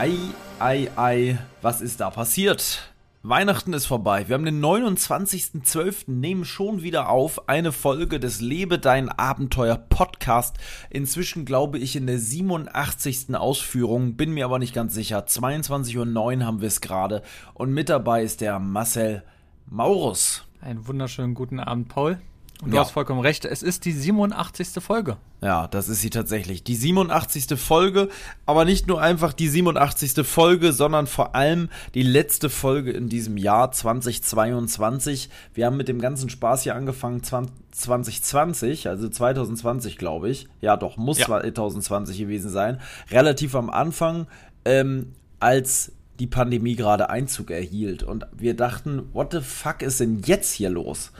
Ei, ei, ei, was ist da passiert? Weihnachten ist vorbei. Wir haben den 29.12. nehmen schon wieder auf eine Folge des Lebe dein Abenteuer Podcast. Inzwischen glaube ich in der 87. Ausführung, bin mir aber nicht ganz sicher. 22.09 Uhr haben wir es gerade. Und mit dabei ist der Marcel Maurus. Einen wunderschönen guten Abend, Paul. Und du Ja. hast vollkommen recht, es ist die 87. Folge. Ja, das ist sie tatsächlich. Die 87. Folge, aber nicht nur einfach die 87. Folge, sondern vor allem die letzte Folge in diesem Jahr 2022. Wir haben mit dem ganzen Spaß hier angefangen 20 2020, also 2020 glaube ich. Ja, doch, muss Ja. 2020 gewesen sein. Relativ am Anfang, ähm, als die Pandemie gerade Einzug erhielt. Und wir dachten, what the fuck ist denn jetzt hier los?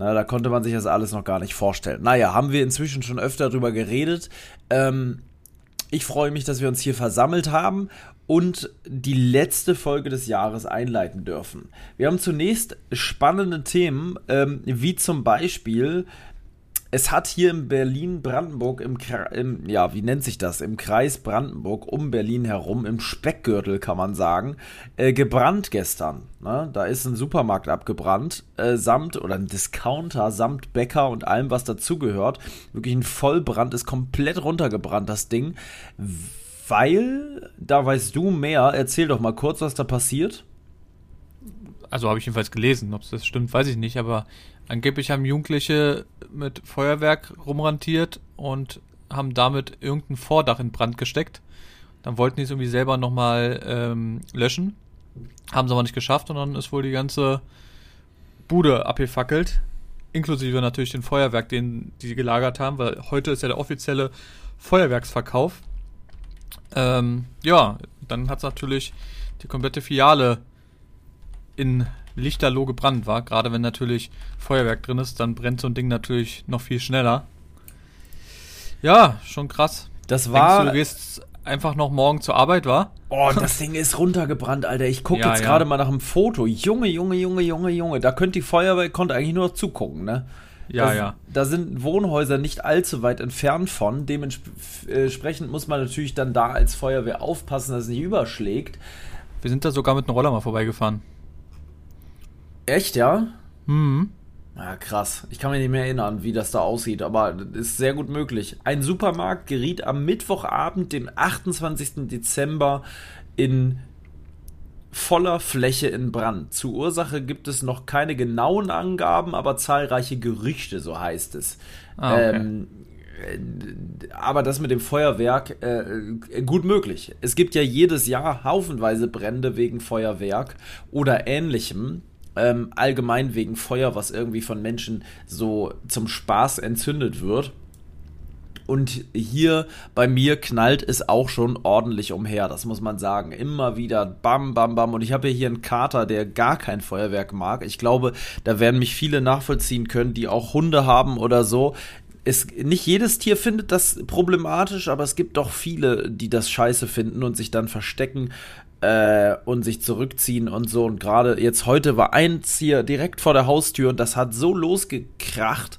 Na, da konnte man sich das alles noch gar nicht vorstellen. Naja, haben wir inzwischen schon öfter drüber geredet. Ähm, ich freue mich, dass wir uns hier versammelt haben und die letzte Folge des Jahres einleiten dürfen. Wir haben zunächst spannende Themen, ähm, wie zum Beispiel, es hat hier in Berlin-Brandenburg, im, im, ja, wie nennt sich das? Im Kreis Brandenburg um Berlin herum, im Speckgürtel kann man sagen, äh, gebrannt gestern. Ne? Da ist ein Supermarkt abgebrannt, äh, samt, oder ein Discounter, samt Bäcker und allem, was dazugehört. Wirklich ein Vollbrand, ist komplett runtergebrannt, das Ding. Weil, da weißt du mehr, erzähl doch mal kurz, was da passiert. Also habe ich jedenfalls gelesen, ob es das stimmt, weiß ich nicht, aber angeblich haben Jugendliche mit Feuerwerk rumrantiert und haben damit irgendein Vordach in Brand gesteckt. Dann wollten die es irgendwie selber nochmal ähm, löschen, haben es aber nicht geschafft und dann ist wohl die ganze Bude abgefackelt, inklusive natürlich den Feuerwerk, den die gelagert haben, weil heute ist ja der offizielle Feuerwerksverkauf. Ähm, ja, dann hat es natürlich die komplette Filiale in Lichterloh gebrannt war. Gerade wenn natürlich Feuerwerk drin ist, dann brennt so ein Ding natürlich noch viel schneller. Ja, schon krass. Das Denkst war. du, du gehst einfach noch morgen zur Arbeit, war? Oh, das Ding ist runtergebrannt, Alter. Ich gucke Ja, jetzt ja. gerade mal nach einem Foto. Junge, Junge, Junge, Junge, Junge. Da könnte die Feuerwehr, konnte eigentlich nur noch zugucken, ne? Ja, das, ja. Da sind Wohnhäuser nicht allzu weit entfernt von. Dementsprechend muss man natürlich dann da als Feuerwehr aufpassen, dass es nicht überschlägt. Wir sind da sogar mit einem Roller mal vorbeigefahren. Echt, ja? Hm. Ja, krass. Ich kann mich nicht mehr erinnern, wie das da aussieht, aber ist sehr gut möglich. Ein Supermarkt geriet am Mittwochabend, den 28. Dezember, in voller Fläche in Brand. Zur Ursache gibt es noch keine genauen Angaben, aber zahlreiche Gerüchte, so heißt es. Ah, okay. ähm, äh, aber das mit dem Feuerwerk, äh, gut möglich. Es gibt ja jedes Jahr haufenweise Brände wegen Feuerwerk oder ähnlichem. Ähm, allgemein wegen Feuer, was irgendwie von Menschen so zum Spaß entzündet wird. Und hier bei mir knallt es auch schon ordentlich umher, das muss man sagen. Immer wieder bam, bam, bam. Und ich habe hier einen Kater, der gar kein Feuerwerk mag. Ich glaube, da werden mich viele nachvollziehen können, die auch Hunde haben oder so. Es, nicht jedes Tier findet das problematisch, aber es gibt doch viele, die das scheiße finden und sich dann verstecken äh, und sich zurückziehen und so. Und gerade jetzt heute war eins hier direkt vor der Haustür und das hat so losgekracht.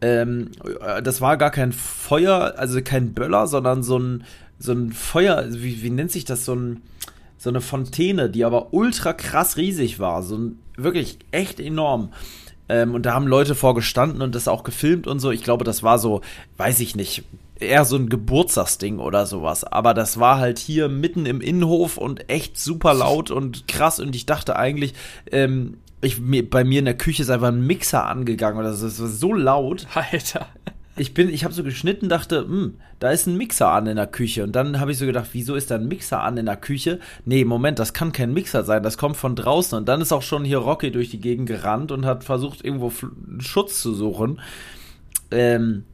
Ähm, äh, das war gar kein Feuer, also kein Böller, sondern so ein, so ein Feuer, wie, wie nennt sich das, so ein, so eine Fontäne, die aber ultra krass riesig war, so ein, wirklich echt enorm. Ähm, und da haben Leute vorgestanden und das auch gefilmt und so. Ich glaube, das war so, weiß ich nicht, eher so ein Geburtstagsding oder sowas. Aber das war halt hier mitten im Innenhof und echt super laut und krass. Und ich dachte eigentlich, ähm, ich, mir, bei mir in der Küche ist einfach ein Mixer angegangen oder so. Das war so laut. Alter. ich bin, ich habe so geschnitten, dachte, hm, da ist ein Mixer an in der Küche. Und dann habe ich so gedacht, wieso ist da ein Mixer an in der Küche? Nee, Moment, das kann kein Mixer sein, das kommt von draußen. Und dann ist auch schon hier Rocky durch die Gegend gerannt und hat versucht, irgendwo Schutz zu suchen. Ähm,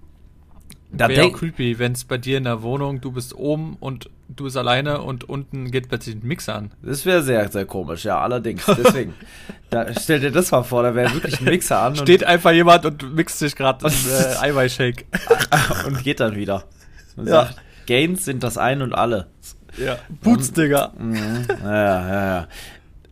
da Wäre auch creepy, wenn es bei dir in der Wohnung, du bist oben und du bist alleine und unten geht plötzlich ein Mixer an. Das wäre sehr, sehr komisch, ja, allerdings. Deswegen, da, stell dir das mal vor, da wäre wirklich ein Mixer an. Steht einfach jemand und mixt sich gerade einen äh, Eiweißshake. und geht dann wieder. Und ja. sagt, Gains sind das Ein und Alle. Ja, Boots, Digga. Mhm. Ja, ja, ja.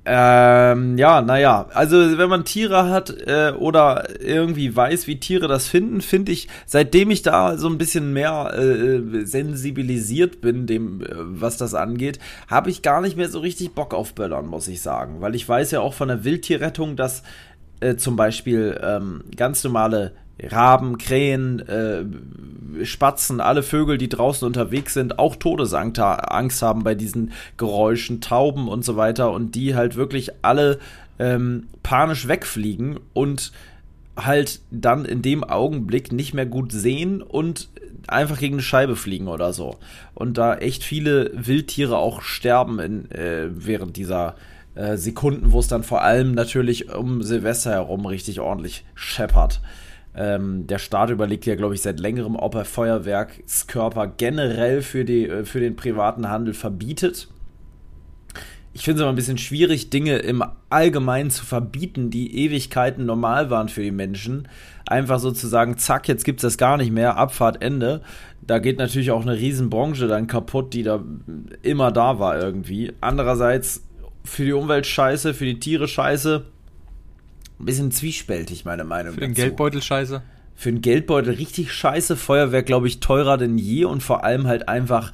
Ähm, ja, naja, also wenn man Tiere hat äh, oder irgendwie weiß, wie Tiere das finden, finde ich, seitdem ich da so ein bisschen mehr äh, sensibilisiert bin, dem, äh, was das angeht, habe ich gar nicht mehr so richtig Bock auf Böllern, muss ich sagen. Weil ich weiß ja auch von der Wildtierrettung, dass äh, zum Beispiel ähm, ganz normale Raben, Krähen, äh, Spatzen, alle Vögel, die draußen unterwegs sind, auch Todesangst haben bei diesen Geräuschen, Tauben und so weiter und die halt wirklich alle ähm, panisch wegfliegen und halt dann in dem Augenblick nicht mehr gut sehen und einfach gegen eine Scheibe fliegen oder so. Und da echt viele Wildtiere auch sterben in, äh, während dieser äh, Sekunden, wo es dann vor allem natürlich um Silvester herum richtig ordentlich scheppert. Ähm, der Staat überlegt ja, glaube ich, seit längerem, ob er Feuerwerkskörper generell für, die, äh, für den privaten Handel verbietet. Ich finde es aber ein bisschen schwierig, Dinge im Allgemeinen zu verbieten, die Ewigkeiten normal waren für die Menschen. Einfach sozusagen, zack, jetzt gibt es das gar nicht mehr, Abfahrt, Ende. Da geht natürlich auch eine Riesenbranche dann kaputt, die da immer da war irgendwie. Andererseits für die Umwelt scheiße, für die Tiere scheiße ein bisschen zwiespältig, meine Meinung. Für den dazu. Geldbeutel scheiße. Für den Geldbeutel richtig scheiße. Feuerwehr, glaube ich, teurer denn je und vor allem halt einfach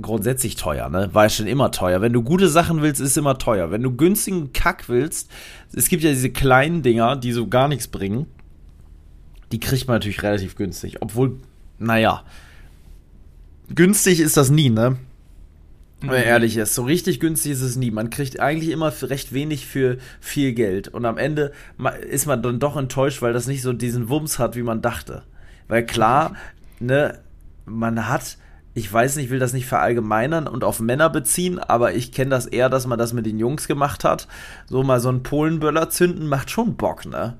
grundsätzlich teuer, ne? War schon immer teuer. Wenn du gute Sachen willst, ist es immer teuer. Wenn du günstigen Kack willst, es gibt ja diese kleinen Dinger, die so gar nichts bringen. Die kriegt man natürlich relativ günstig. Obwohl, naja, günstig ist das nie, ne? Wenn man mhm. ehrlich ist, so richtig günstig ist es nie. Man kriegt eigentlich immer recht wenig für viel Geld. Und am Ende ist man dann doch enttäuscht, weil das nicht so diesen Wumms hat, wie man dachte. Weil klar, ne, man hat, ich weiß nicht, will das nicht verallgemeinern und auf Männer beziehen, aber ich kenne das eher, dass man das mit den Jungs gemacht hat. So mal so einen Polenböller zünden macht schon Bock, ne?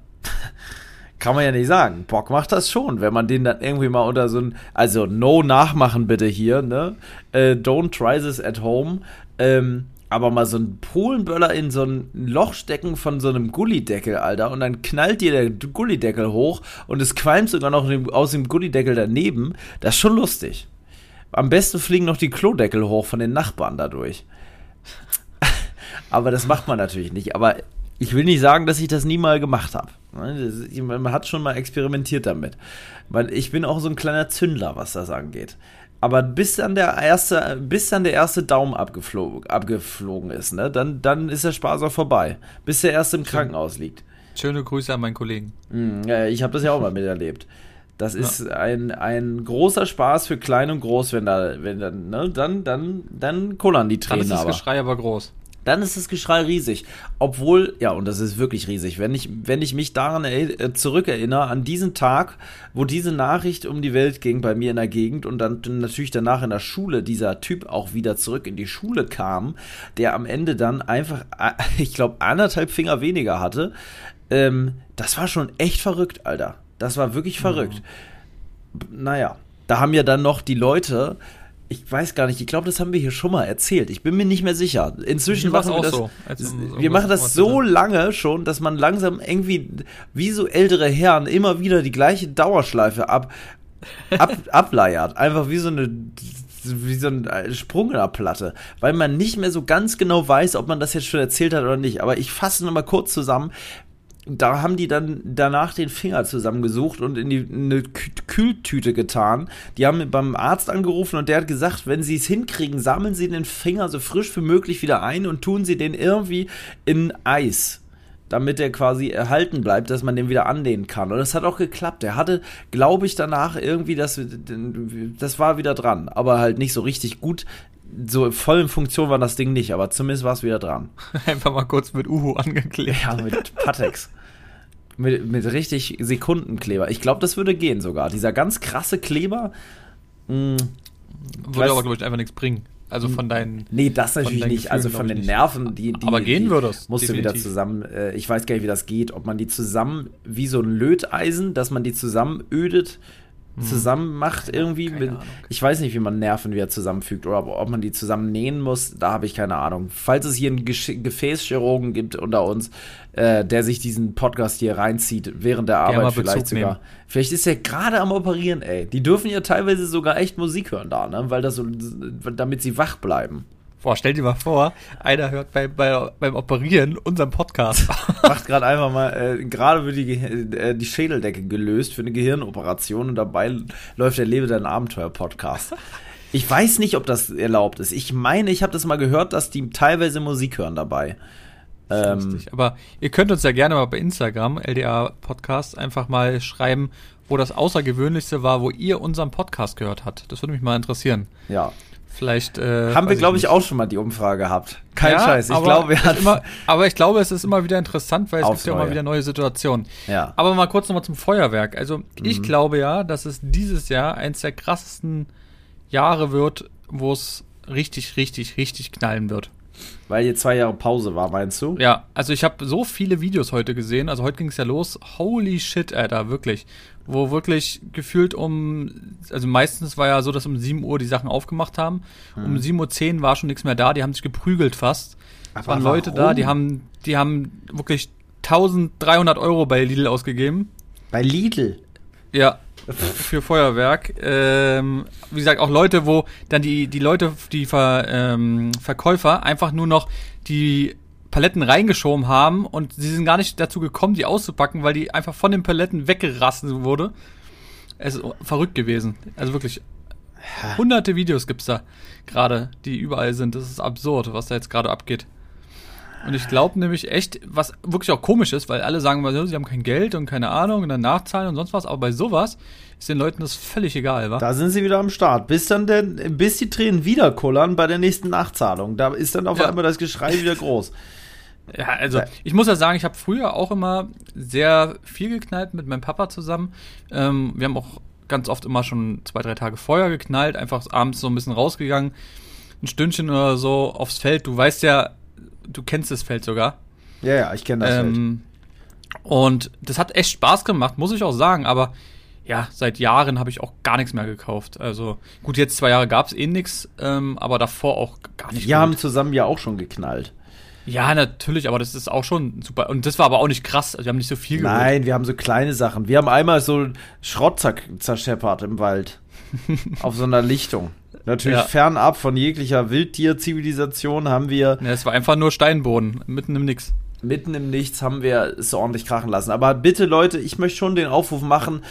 Kann man ja nicht sagen. Bock macht das schon, wenn man den dann irgendwie mal unter so ein, also no nachmachen bitte hier, ne? Äh, don't try this at home. Ähm, aber mal so ein Polenböller in so ein Loch stecken von so einem Gullideckel, Alter, und dann knallt dir der Gullideckel hoch und es qualmt sogar noch aus dem Gullideckel daneben, das ist schon lustig. Am besten fliegen noch die Klodeckel hoch von den Nachbarn dadurch. aber das macht man natürlich nicht. Aber ich will nicht sagen, dass ich das nie mal gemacht habe. Ne, man hat schon mal experimentiert damit. Weil ich bin auch so ein kleiner Zündler, was das angeht. Aber bis dann der erste, bis dann der erste Daumen abgeflogen, abgeflogen ist, ne, dann, dann ist der Spaß auch vorbei. Bis der erste im Krankenhaus liegt. Schöne Grüße an meinen Kollegen. Hm, ich habe das ja auch mal miterlebt. Das ist ja. ein, ein großer Spaß für klein und groß, wenn da, wenn dann, ne, dann, dann, dann kullern die Tränen. Dann ist das Geschrei aber groß dann ist das Geschrei riesig. Obwohl, ja, und das ist wirklich riesig. Wenn ich, wenn ich mich daran äh, zurückerinnere, an diesen Tag, wo diese Nachricht um die Welt ging bei mir in der Gegend und dann natürlich danach in der Schule dieser Typ auch wieder zurück in die Schule kam, der am Ende dann einfach, äh, ich glaube, anderthalb Finger weniger hatte, ähm, das war schon echt verrückt, Alter. Das war wirklich verrückt. Mhm. Naja, da haben ja dann noch die Leute ich weiß gar nicht, ich glaube, das haben wir hier schon mal erzählt. Ich bin mir nicht mehr sicher. Inzwischen machen wir das. So, wir machen das so lange schon, dass man langsam irgendwie, wie so ältere Herren, immer wieder die gleiche Dauerschleife ab, ab ableiert. Einfach wie so eine wie so ein Sprung in der Platte, weil man nicht mehr so ganz genau weiß, ob man das jetzt schon erzählt hat oder nicht. Aber ich fasse nochmal kurz zusammen da haben die dann danach den Finger zusammengesucht und in, die, in eine Kühltüte getan. Die haben beim Arzt angerufen und der hat gesagt, wenn sie es hinkriegen, sammeln sie den Finger so frisch wie möglich wieder ein und tun sie den irgendwie in Eis damit er quasi erhalten bleibt, dass man den wieder anlehnen kann. Und das hat auch geklappt. Er hatte, glaube ich, danach irgendwie das, das war wieder dran, aber halt nicht so richtig gut so voll in Funktion war das Ding nicht, aber zumindest war es wieder dran. Einfach mal kurz mit Uhu angeklebt. Ja, mit Patex. Mit, mit richtig Sekundenkleber. Ich glaube, das würde gehen sogar. Dieser ganz krasse Kleber. Mh, würde aber, glaube ich, einfach nichts bringen. Also von deinen. Nee, das natürlich nicht. also von den Nerven, die. die aber gehen würde es. Musst du wieder zusammen. Äh, ich weiß gar nicht, wie das geht. Ob man die zusammen wie so ein Löteisen, dass man die zusammen ödet hm. zusammen macht irgendwie. Mit, ich weiß nicht, wie man Nerven wieder zusammenfügt oder ob, man die zusammen nähen muss. Da habe ich keine Ahnung. Falls es hier einen Gefäßchirurgen gibt unter uns, äh, der sich diesen Podcast hier reinzieht während der Arbeit vielleicht sogar. Nehmen. Vielleicht ist er gerade am Operieren, ey. Die dürfen ja teilweise sogar echt Musik hören da, ne? Weil das so, damit sie wach bleiben. Boah, stell dir mal vor, einer hört bei, bei, beim Operieren unseren Podcast. Macht gerade einfach mal, äh, gerade wird die, äh, die Schädeldecke gelöst für eine Gehirnoperation und dabei läuft der Lebe dein Abenteuer-Podcast. Ich weiß nicht, ob das erlaubt ist. Ich meine, ich habe das mal gehört, dass die teilweise Musik hören dabei. Ähm, Aber ihr könnt uns ja gerne mal bei Instagram, LDA Podcast, einfach mal schreiben, wo das Außergewöhnlichste war, wo ihr unseren Podcast gehört habt. Das würde mich mal interessieren. Ja, Vielleicht. Äh, Haben wir, glaube ich, auch schon mal die Umfrage gehabt. Kein ja, Scheiß. Ich glaube, wir hatten. Immer, aber ich glaube, es ist immer wieder interessant, weil es gibt ja immer wieder neue Situationen. Ja. Aber mal kurz nochmal zum Feuerwerk. Also, mhm. ich glaube ja, dass es dieses Jahr eins der krassesten Jahre wird, wo es richtig, richtig, richtig knallen wird. Weil hier zwei Jahre Pause war, meinst du? Ja, also ich habe so viele Videos heute gesehen. Also heute ging es ja los. Holy shit, Alter, wirklich wo wirklich gefühlt um, also meistens war ja so, dass um 7 Uhr die Sachen aufgemacht haben. Hm. Um 7.10 Uhr war schon nichts mehr da, die haben sich geprügelt fast. Es waren Leute da, die haben, die haben wirklich 1300 Euro bei Lidl ausgegeben. Bei Lidl? Ja, für Feuerwerk. Ähm, wie gesagt, auch Leute, wo dann die, die Leute, die Ver, ähm, Verkäufer einfach nur noch die Paletten reingeschoben haben und sie sind gar nicht dazu gekommen, die auszupacken, weil die einfach von den Paletten weggerastet wurde. Es ist verrückt gewesen. Also wirklich. Hunderte Videos gibt's da gerade, die überall sind. Das ist absurd, was da jetzt gerade abgeht. Und ich glaube nämlich echt, was wirklich auch komisch ist, weil alle sagen mal, sie haben kein Geld und keine Ahnung und dann nachzahlen und sonst was, aber bei sowas ist den Leuten das völlig egal, wa? Da sind sie wieder am Start. Bis dann der, bis die Tränen wieder kullern bei der nächsten Nachzahlung. Da ist dann auf ja. einmal das Geschrei wieder groß. Ja, also ich muss ja sagen, ich habe früher auch immer sehr viel geknallt mit meinem Papa zusammen. Ähm, wir haben auch ganz oft immer schon zwei, drei Tage Feuer geknallt, einfach abends so ein bisschen rausgegangen, ein Stündchen oder so aufs Feld. Du weißt ja, du kennst das Feld sogar. Ja, ja, ich kenne das ähm, Feld. Und das hat echt Spaß gemacht, muss ich auch sagen, aber ja, seit Jahren habe ich auch gar nichts mehr gekauft. Also gut, jetzt zwei Jahre gab es eh nichts, ähm, aber davor auch gar nicht. Wir gut. haben zusammen ja auch schon geknallt. Ja, natürlich, aber das ist auch schon super. Und das war aber auch nicht krass. Also wir haben nicht so viel geholt. Nein, wir haben so kleine Sachen. Wir haben einmal so Schrott zerscheppert im Wald. auf so einer Lichtung. Natürlich ja. fernab von jeglicher Wildtierzivilisation haben wir. Ja, es war einfach nur Steinboden, mitten im Nix mitten im Nichts haben wir es ordentlich krachen lassen. Aber bitte, Leute, ich möchte schon den Aufruf machen,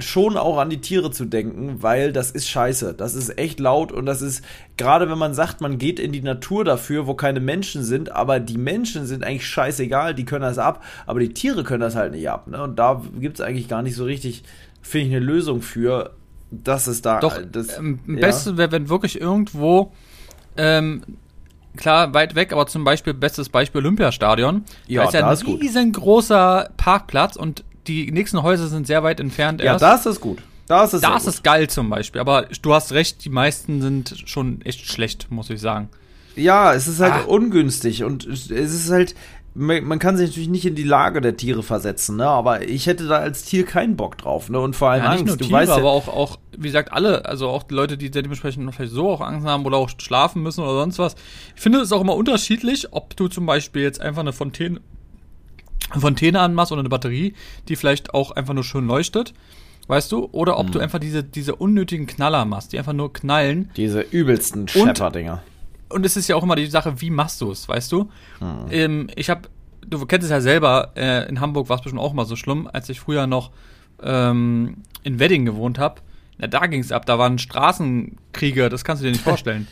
schon auch an die Tiere zu denken, weil das ist scheiße. Das ist echt laut und das ist, gerade wenn man sagt, man geht in die Natur dafür, wo keine Menschen sind, aber die Menschen sind eigentlich scheißegal, die können das ab, aber die Tiere können das halt nicht ab. Ne? Und da gibt es eigentlich gar nicht so richtig, finde ich, eine Lösung für, dass es da. Doch, das, ähm, ja. Beste wäre, wenn wirklich irgendwo. Ähm, klar, weit weg, aber zum Beispiel, bestes Beispiel Olympiastadion. Ja, da ist ja ein riesengroßer Parkplatz und die nächsten Häuser sind sehr weit entfernt. Ja, erst. das ist gut. Das ist, das ist geil zum Beispiel. Aber du hast recht, die meisten sind schon echt schlecht, muss ich sagen. Ja, es ist halt ah. ungünstig und es ist halt, man kann sich natürlich nicht in die Lage der Tiere versetzen, ne? Aber ich hätte da als Tier keinen Bock drauf, ne? Und vor allem ja, Angst. Nicht nur du Tiere, weißt ja, aber auch, auch, wie gesagt, alle, also auch die Leute, die dementsprechend vielleicht so auch Angst haben oder auch schlafen müssen oder sonst was. Ich finde es auch immer unterschiedlich, ob du zum Beispiel jetzt einfach eine Fontäne Fontäne anmachst oder eine Batterie, die vielleicht auch einfach nur schön leuchtet. Weißt du? Oder ob mhm. du einfach diese, diese unnötigen Knaller machst, die einfach nur knallen. Diese übelsten Schepper-Dinger. Und, es ist ja auch immer die Sache, wie machst du es, weißt du? Mhm. Ähm, ich habe, du kennst es ja selber, äh, in Hamburg war es bestimmt auch mal so schlimm, als ich früher noch ähm, in Wedding gewohnt habe. Ja, da ging es ab, da waren Straßenkriege, das kannst du dir nicht vorstellen.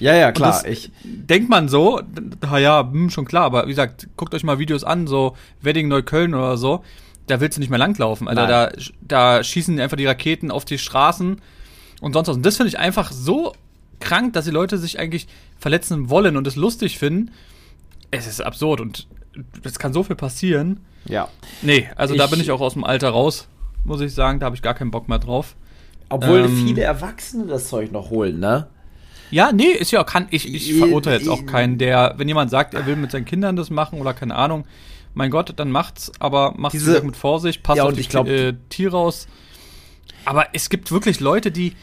Ja, ja, klar. Ich denkt man so, ja, hm, schon klar, aber wie gesagt, guckt euch mal Videos an, so Wedding Neukölln oder so, da willst du nicht mehr langlaufen. Also da, da schießen einfach die Raketen auf die Straßen und sonst was. Und das finde ich einfach so krank, dass die Leute sich eigentlich verletzen wollen und es lustig finden. Es ist absurd und das kann so viel passieren. Ja. Nee, also da Ich- bin ich auch aus dem Alter raus, muss ich sagen. Da habe ich gar keinen Bock mehr drauf. Obwohl Ähm, viele Erwachsene das Zeug noch holen, ne? Ja, nee, ist ja, kann ich, ich Ich- verurteile jetzt auch ich- keinen, der, wenn jemand sagt, er will mit seinen Kindern das machen oder keine Ahnung, mein Gott, dann macht's, aber macht's Diese- mit Vorsicht, passt Ja, auf die ich glaub- äh, Tiere aus. Aber es gibt wirklich Leute, die,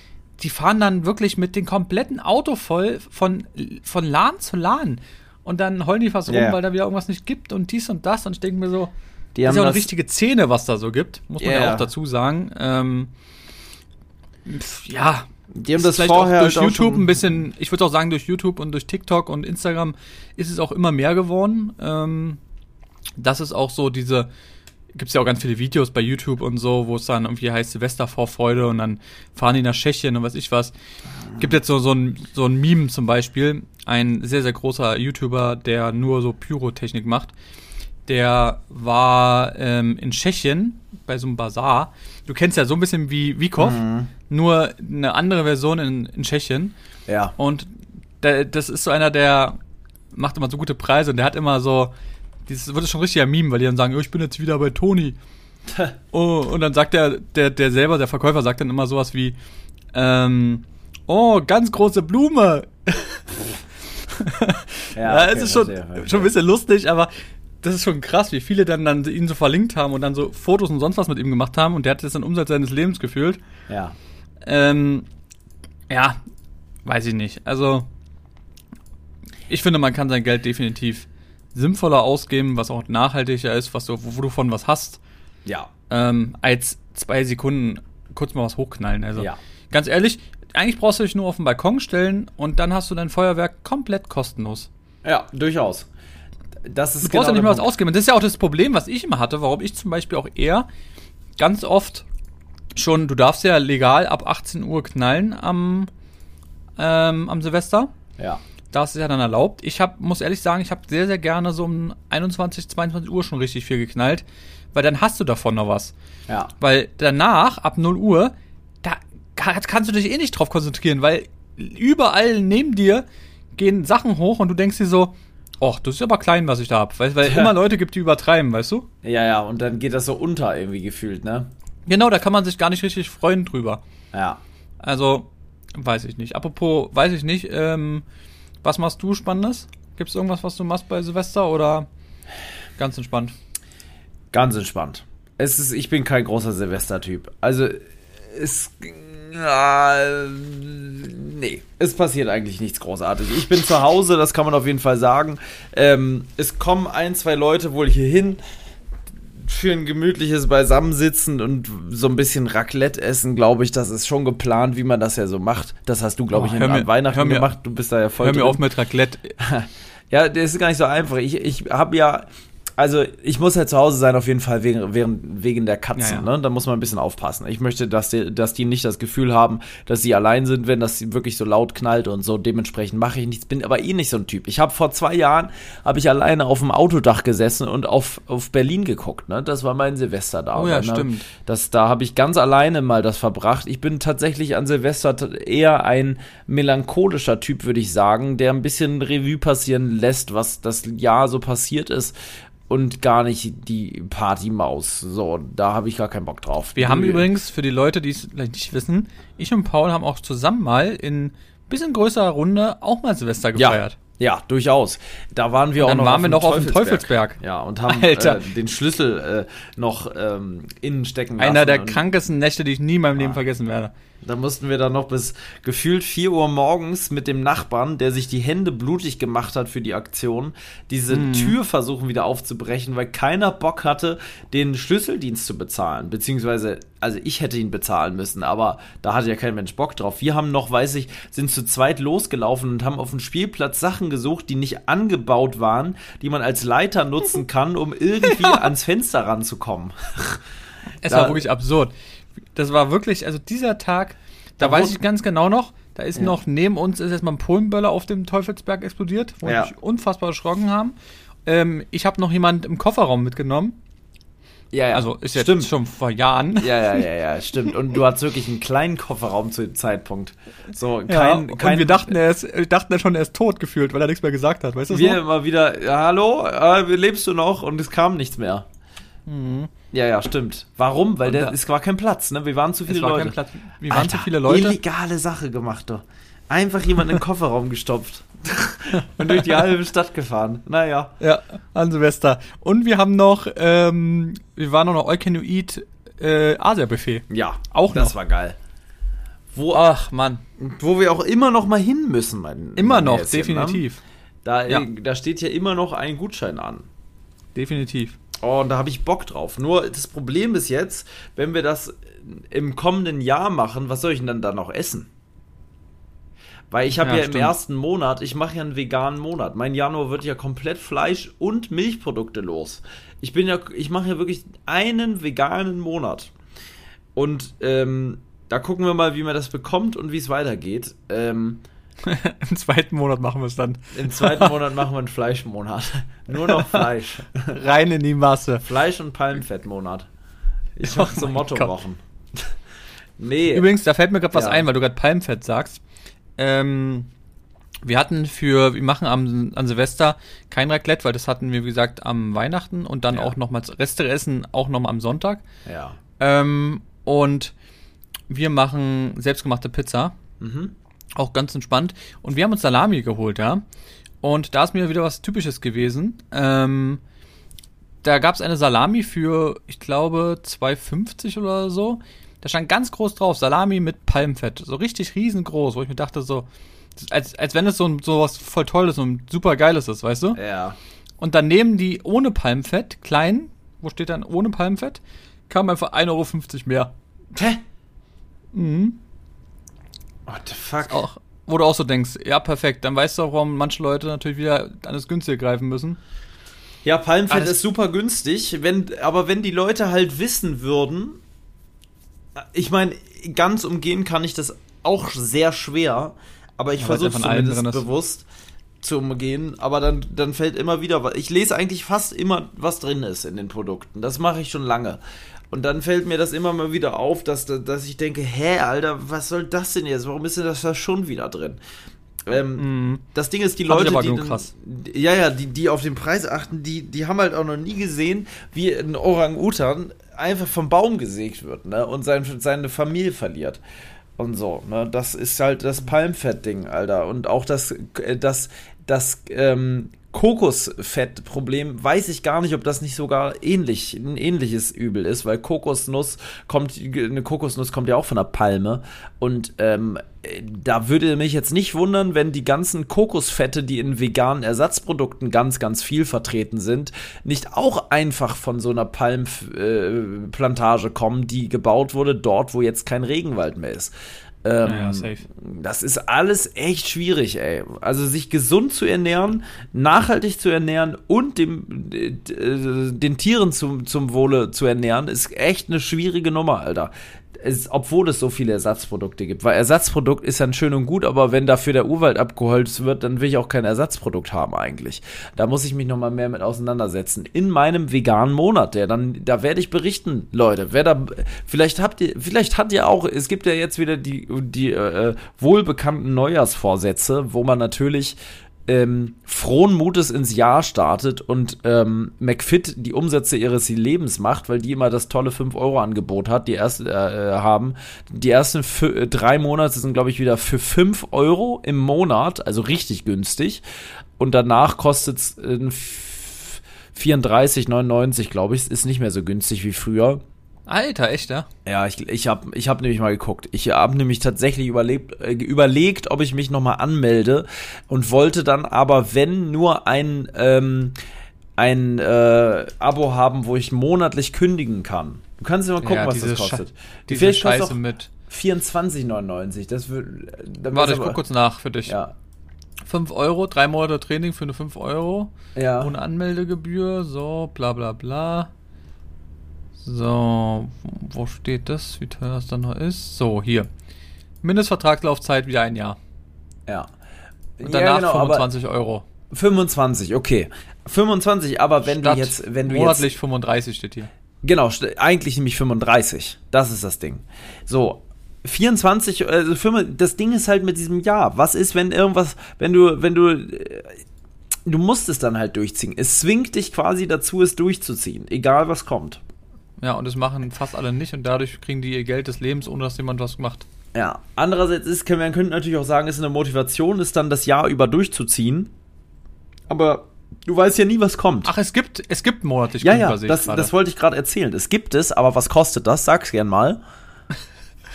die fahren dann wirklich mit dem kompletten Auto voll von, von Lahn zu Lahn. Und dann heulen die fast Ja, rum, weil da wieder irgendwas nicht gibt und dies und das. Und ich denke mir so, Die das ist ja auch eine richtige Szene, was da so gibt, muss man Ja, auch dazu sagen. Ähm, pf, ja, Die haben das vielleicht vorher auch durch halt YouTube ein bisschen, ich würde auch sagen, durch YouTube und durch TikTok und Instagram ist es auch immer mehr geworden. Ähm, das ist auch so diese, gibt es ja auch ganz viele Videos bei YouTube und so, wo es dann irgendwie heißt Silvestervorfreude und dann fahren die nach Tschechien und weiß ich was. Gibt jetzt so, so, ein, so ein Meme zum Beispiel, ein sehr, sehr großer YouTuber, der nur so Pyrotechnik macht. Der war ähm, in Tschechien bei so einem Bazar. Du kennst ja so ein bisschen wie Wiekow, Mhm. nur eine andere Version in, in Tschechien. Ja. Und der, das ist so einer, der macht immer so gute Preise und der hat immer so, dieses wird schon richtiger Meme, weil die dann sagen, oh, ich bin jetzt wieder bei Toni. oh, und dann sagt der, der, der selber, der Verkäufer sagt dann immer sowas wie, ähm, oh, ganz große Blume. Ja, es okay, ist schon, verstehe, verstehe. schon ein bisschen lustig, aber das ist schon krass, wie viele dann, dann ihn so verlinkt haben und dann so Fotos und sonst was mit ihm gemacht haben und der hat jetzt den Umsatz seines Lebens gefühlt. Ja. Ähm, ja, weiß ich nicht. Also, ich finde, man kann sein Geld definitiv sinnvoller ausgeben, was auch nachhaltiger ist, was du, wo, du von was hast, Ja. ähm, als zwei Sekunden kurz mal was hochknallen. Also, Ja. ganz ehrlich, eigentlich brauchst du dich nur auf den Balkon stellen und dann hast du dein Feuerwerk komplett kostenlos. Ja, durchaus. Das ist Du brauchst ja genau nicht der mal was ausgeben. Das ist ja auch das Problem, was ich immer hatte, warum ich zum Beispiel auch eher ganz oft schon, du darfst ja legal ab 18 Uhr knallen am, ähm, am Silvester. Ja. Das ist ja dann erlaubt. Ich hab, muss ehrlich sagen, ich habe sehr, sehr gerne so um 21, 22 Uhr schon richtig viel geknallt, weil dann hast du davon noch was. Ja. Weil danach, ab 0 Uhr, da ka- kannst du dich eh nicht drauf konzentrieren, weil überall neben dir gehen Sachen hoch und du denkst dir so, ach, das ist aber klein, was ich da hab. Weil, weil Ja. immer Leute gibt, die übertreiben, weißt du? Ja, ja, und dann geht das so unter irgendwie gefühlt, ne? Genau, da kann man sich gar nicht richtig freuen drüber. Ja. Also, weiß ich nicht. Apropos, weiß ich nicht, ähm, was machst du Spannendes? Gibt es irgendwas, was du machst bei Silvester oder ganz entspannt? Ganz entspannt. Es ist, ich bin kein großer Silvester-Typ. Also, es. Ja, nee, es passiert eigentlich nichts großartig. Ich bin zu Hause, das kann man auf jeden Fall sagen. Ähm, es kommen ein, zwei Leute wohl hier hin für ein gemütliches Beisammensitzen und so ein bisschen Raclette essen, glaube ich, das ist schon geplant, wie man das ja so macht. Das hast du, glaube Oh, ich, mir- an Weihnachten mir- gemacht. Du bist da ja voll Hör mir drin. auf mit Raclette. Ja, das ist gar nicht so einfach. Ich, ich habe ja, also ich muss ja zu Hause sein auf jeden Fall wegen, wegen, wegen der Katzen. Ja, ja. Ne? Da muss man ein bisschen aufpassen. Ich möchte, dass die, dass die nicht das Gefühl haben, dass sie allein sind, wenn das wirklich so laut knallt und so. Dementsprechend mache ich nichts. Bin aber eh nicht so ein Typ. Ich habe vor zwei Jahren habe ich alleine auf dem Autodach gesessen und auf, auf Berlin geguckt. Ne? Das war mein Silvester da. Oh ja, dann, stimmt. Das, da habe ich ganz alleine mal das verbracht. Ich bin tatsächlich an Silvester eher ein melancholischer Typ, würde ich sagen, der ein bisschen Revue passieren lässt, was das Jahr so passiert ist und gar nicht die Partymaus. So, da habe ich gar keinen Bock drauf. Wir haben übrigens, für die Leute, die es vielleicht nicht wissen, ich und Paul haben auch zusammen mal in bisschen größerer Runde auch mal Silvester ja, gefeiert. ja, durchaus. Da waren wir Und auch dann noch waren auf wir dem noch auf dem Teufelsberg. Ja, und haben äh, den Schlüssel äh, noch ähm, innen stecken lassen. Einer der krankesten Nächte, die ich nie in meinem Leben Ah. vergessen werde. Da mussten wir dann noch bis gefühlt 4 Uhr morgens mit dem Nachbarn, der sich die Hände blutig gemacht hat für die Aktion, diese Mhm. Tür versuchen wieder aufzubrechen, weil keiner Bock hatte, den Schlüsseldienst zu bezahlen. Beziehungsweise, also ich hätte ihn bezahlen müssen, aber da hatte ja kein Mensch Bock drauf. Wir haben noch, weiß ich, sind zu zweit losgelaufen und haben auf dem Spielplatz Sachen gesucht, die nicht angebaut waren, die man als Leiter nutzen kann, um irgendwie ans Fenster ranzukommen. Es Da- war wirklich absurd. Das war wirklich, also dieser Tag, da Da weiß ich ganz genau noch, da ist Ja. noch neben uns ist erstmal ein Polenböller auf dem Teufelsberg explodiert, wo Ja. wir uns unfassbar erschrocken haben. Ähm, ich habe noch jemand im Kofferraum mitgenommen. Ja, ja. Also ist jetzt Stimmt. schon vor Jahren. Ja, ja, ja, ja, stimmt. Und du hattest wirklich einen kleinen Kofferraum zu dem Zeitpunkt. So, Ja, kein, kein und wir dachten, er ist, dachten ja schon, er ist tot gefühlt, weil er nichts mehr gesagt hat, weißt du wir so? immer wieder, hallo, äh, lebst du noch? Und es kam nichts mehr. Ja, ja, stimmt. Warum? Weil der, da- es war kein Platz, ne? Wir waren zu viele Es war Leute. kein Platz. Wir waren Alter, zu viele Leute. Illegale Sache gemacht, doch. Einfach jemand in den Kofferraum gestopft. und durch die halbe Stadt gefahren. Naja. Ja, an Silvester. Und wir haben noch, ähm, wir waren noch noch All Can You Eat äh, Asia-Buffet. Ja, Auch das noch. war geil. Wo, Ach, Mann. wo wir auch immer noch mal hin müssen, mein Immer mein noch, Häschen, ne? definitiv. Da, Ja. da steht ja immer noch ein Gutschein an. Definitiv. Oh, und da habe ich Bock drauf. Nur das Problem ist jetzt, wenn wir das im kommenden Jahr machen, was soll ich denn dann da noch essen? Weil ich habe Ja, ja, im ersten Monat, ich mache ja einen veganen Monat. Mein Januar wird ja komplett Fleisch und Milchprodukte los. Ich bin ja, ich mache ja wirklich einen veganen Monat. Und ähm, da gucken wir mal, wie man das bekommt und wie es weitergeht. Ähm, Im zweiten Monat machen wir es dann. Im zweiten Monat machen wir einen Fleischmonat. Nur noch Fleisch. Rein in die Masse. Fleisch- und Palmfettmonat. Ich Oh mache so mein Mottowochen. nee. Übrigens, da fällt mir gerade was Ja. ein, weil du gerade Palmfett sagst. Ähm, wir hatten für, wir machen am, an Silvester kein Raclette, weil das hatten wir, wie gesagt, am Weihnachten und dann Ja. auch nochmals Reste essen, auch nochmal am Sonntag. Ja. Ähm, und wir machen selbstgemachte Pizza. Mhm. Auch ganz entspannt. Und wir haben uns Salami geholt, ja. Und da ist mir wieder was Typisches gewesen. Ähm, da gab es eine Salami für, ich glaube, 2,50 oder so. Da stand ganz groß drauf, Salami mit Palmfett. So richtig riesengroß, wo ich mir dachte, so, als, als wenn es so, so was voll Tolles und super Geiles ist, weißt du? Ja. Und daneben die ohne Palmfett, klein, wo steht dann ohne Palmfett, kam einfach 1,50 Euro mehr. Hä? Mhm. What the fuck? Auch, wo du auch so denkst, ja, perfekt, dann weißt du auch, warum manche Leute natürlich wieder an das Günstige greifen müssen. Ja, Palmfett ist super günstig, wenn, aber wenn die Leute halt wissen würden, ich meine, ganz umgehen kann ich das auch sehr schwer, aber ich Ja, versuche allem zumindest bewusst zu umgehen, aber dann, dann fällt immer wieder was. Ich lese eigentlich fast immer, was drin ist in den Produkten. Das mache ich schon lange. Und dann fällt mir das immer mal wieder auf, dass, dass ich denke, hä, Alter, was soll das denn jetzt? Warum ist denn das da schon wieder drin? Ähm, Mhm. Das Ding ist, die Fand Leute, die, dann- ja, ja, die, die auf den Preis achten, die, die haben halt auch noch nie gesehen, wie ein Orang-Utan einfach vom Baum gesägt wird, ne, und sein, seine Familie verliert. Und so, ne, das ist halt das Palmfett-Ding, Alter. Und auch das, äh, das, das, ähm, Kokosfett-Problem, weiß ich gar nicht, ob das nicht sogar ähnlich, ein ähnliches Übel ist, weil Kokosnuss kommt, eine Kokosnuss kommt ja auch von der Palme und ähm, äh, da würde mich jetzt nicht wundern, wenn die ganzen Kokosfette, die in veganen Ersatzprodukten ganz, ganz viel vertreten sind, nicht auch einfach von so einer Palmplantage äh, kommen, die gebaut wurde dort, wo jetzt kein Regenwald mehr ist. Ähm, Ja, safe. Das ist alles echt schwierig, ey. Also sich gesund zu ernähren, nachhaltig zu ernähren und dem, äh, den Tieren zum, zum Wohle zu ernähren, ist echt eine schwierige Nummer, Alter. Es, obwohl es so viele Ersatzprodukte gibt. Weil Ersatzprodukt ist dann schön und gut, aber wenn dafür der Urwald abgeholzt wird, dann will ich auch kein Ersatzprodukt haben eigentlich. Da muss ich mich nochmal mehr mit auseinandersetzen. In meinem veganen Monat, der dann, da werde ich berichten, Leute. Wer da, vielleicht habt ihr, vielleicht hat ihr auch, es gibt ja jetzt wieder die, die äh, wohlbekannten Neujahrsvorsätze, wo man natürlich ähm, frohen Mutes ins Jahr startet und ähm, McFit die Umsätze ihres Lebens macht, weil die immer das tolle 5-Euro-Angebot hat, die erste, äh, haben. Die ersten äh, drei Monate sind, glaube ich, wieder für 5 Euro im Monat, also richtig günstig. Und danach kostet es äh, 34,99, glaube ich. Ist nicht mehr so günstig wie früher. Alter, echt, ja? Ja, ich, ich habe ich hab nämlich mal geguckt. Ich habe nämlich tatsächlich überlebt, äh, überlegt, ob ich mich nochmal anmelde und wollte dann aber, wenn, nur ein, ähm, ein äh, Abo haben, wo ich monatlich kündigen kann. Du kannst ja mal gucken, ja, was das kostet. Sche- Die Diese kostet Scheiße mit. 24,99. Das dann Warte, ich guck kurz nach für dich. Ja. 5 Euro, drei Monate Training für eine 5 Euro. Ja. Ohne Anmeldegebühr, so, bla bla bla. So, wo steht das? Wie teuer das dann noch ist? So, hier. Mindestvertragslaufzeit wieder ein Jahr. ja. Und danach genau, aber 25 Euro. 25, okay. 25, aber wenn Statt du jetzt, wenn du monatlich jetzt 35 steht hier. Genau, eigentlich nämlich 35. Das ist das Ding. So, 24, also das Ding ist halt mit diesem Jahr. Was ist, wenn irgendwas, wenn du, wenn du, äh, du musst es dann halt durchziehen. Es zwingt dich quasi dazu, es durchzuziehen, egal was kommt. Ja, und das machen fast alle nicht und dadurch kriegen die ihr Geld des Lebens, ohne dass jemand was macht. Ja, andererseits ist, man könnte natürlich auch sagen, ist eine Motivation, ist dann das Jahr über durchzuziehen. Aber du weißt ja nie, was kommt. Ach, es gibt, es gibt monatlich Ja, ja, das, das wollte ich gerade erzählen. Es gibt es, aber was kostet das? Sag's gern mal.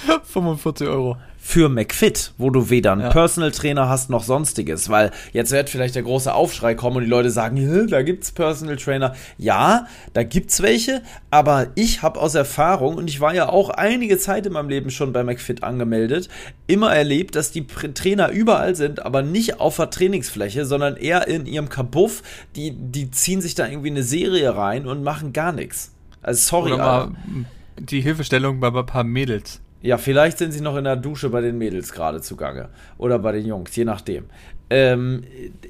45 Euro für McFit, wo du weder einen ja. Personal Trainer hast noch sonstiges, weil jetzt wird vielleicht der große Aufschrei kommen und die Leute sagen, da gibt's Personal Trainer. Ja, da gibt's welche, aber ich habe aus Erfahrung und ich war ja auch einige Zeit in meinem Leben schon bei McFit angemeldet, immer erlebt, dass die Trainer überall sind, aber nicht auf der Trainingsfläche, sondern eher in ihrem Kabuff. Die die ziehen sich da irgendwie eine Serie rein und machen gar nichts. Also sorry, Oder mal die Hilfestellung bei ein paar Mädels. Ja, vielleicht sind sie noch in der Dusche bei den Mädels gerade zugange. Oder bei den Jungs, je nachdem. Ähm,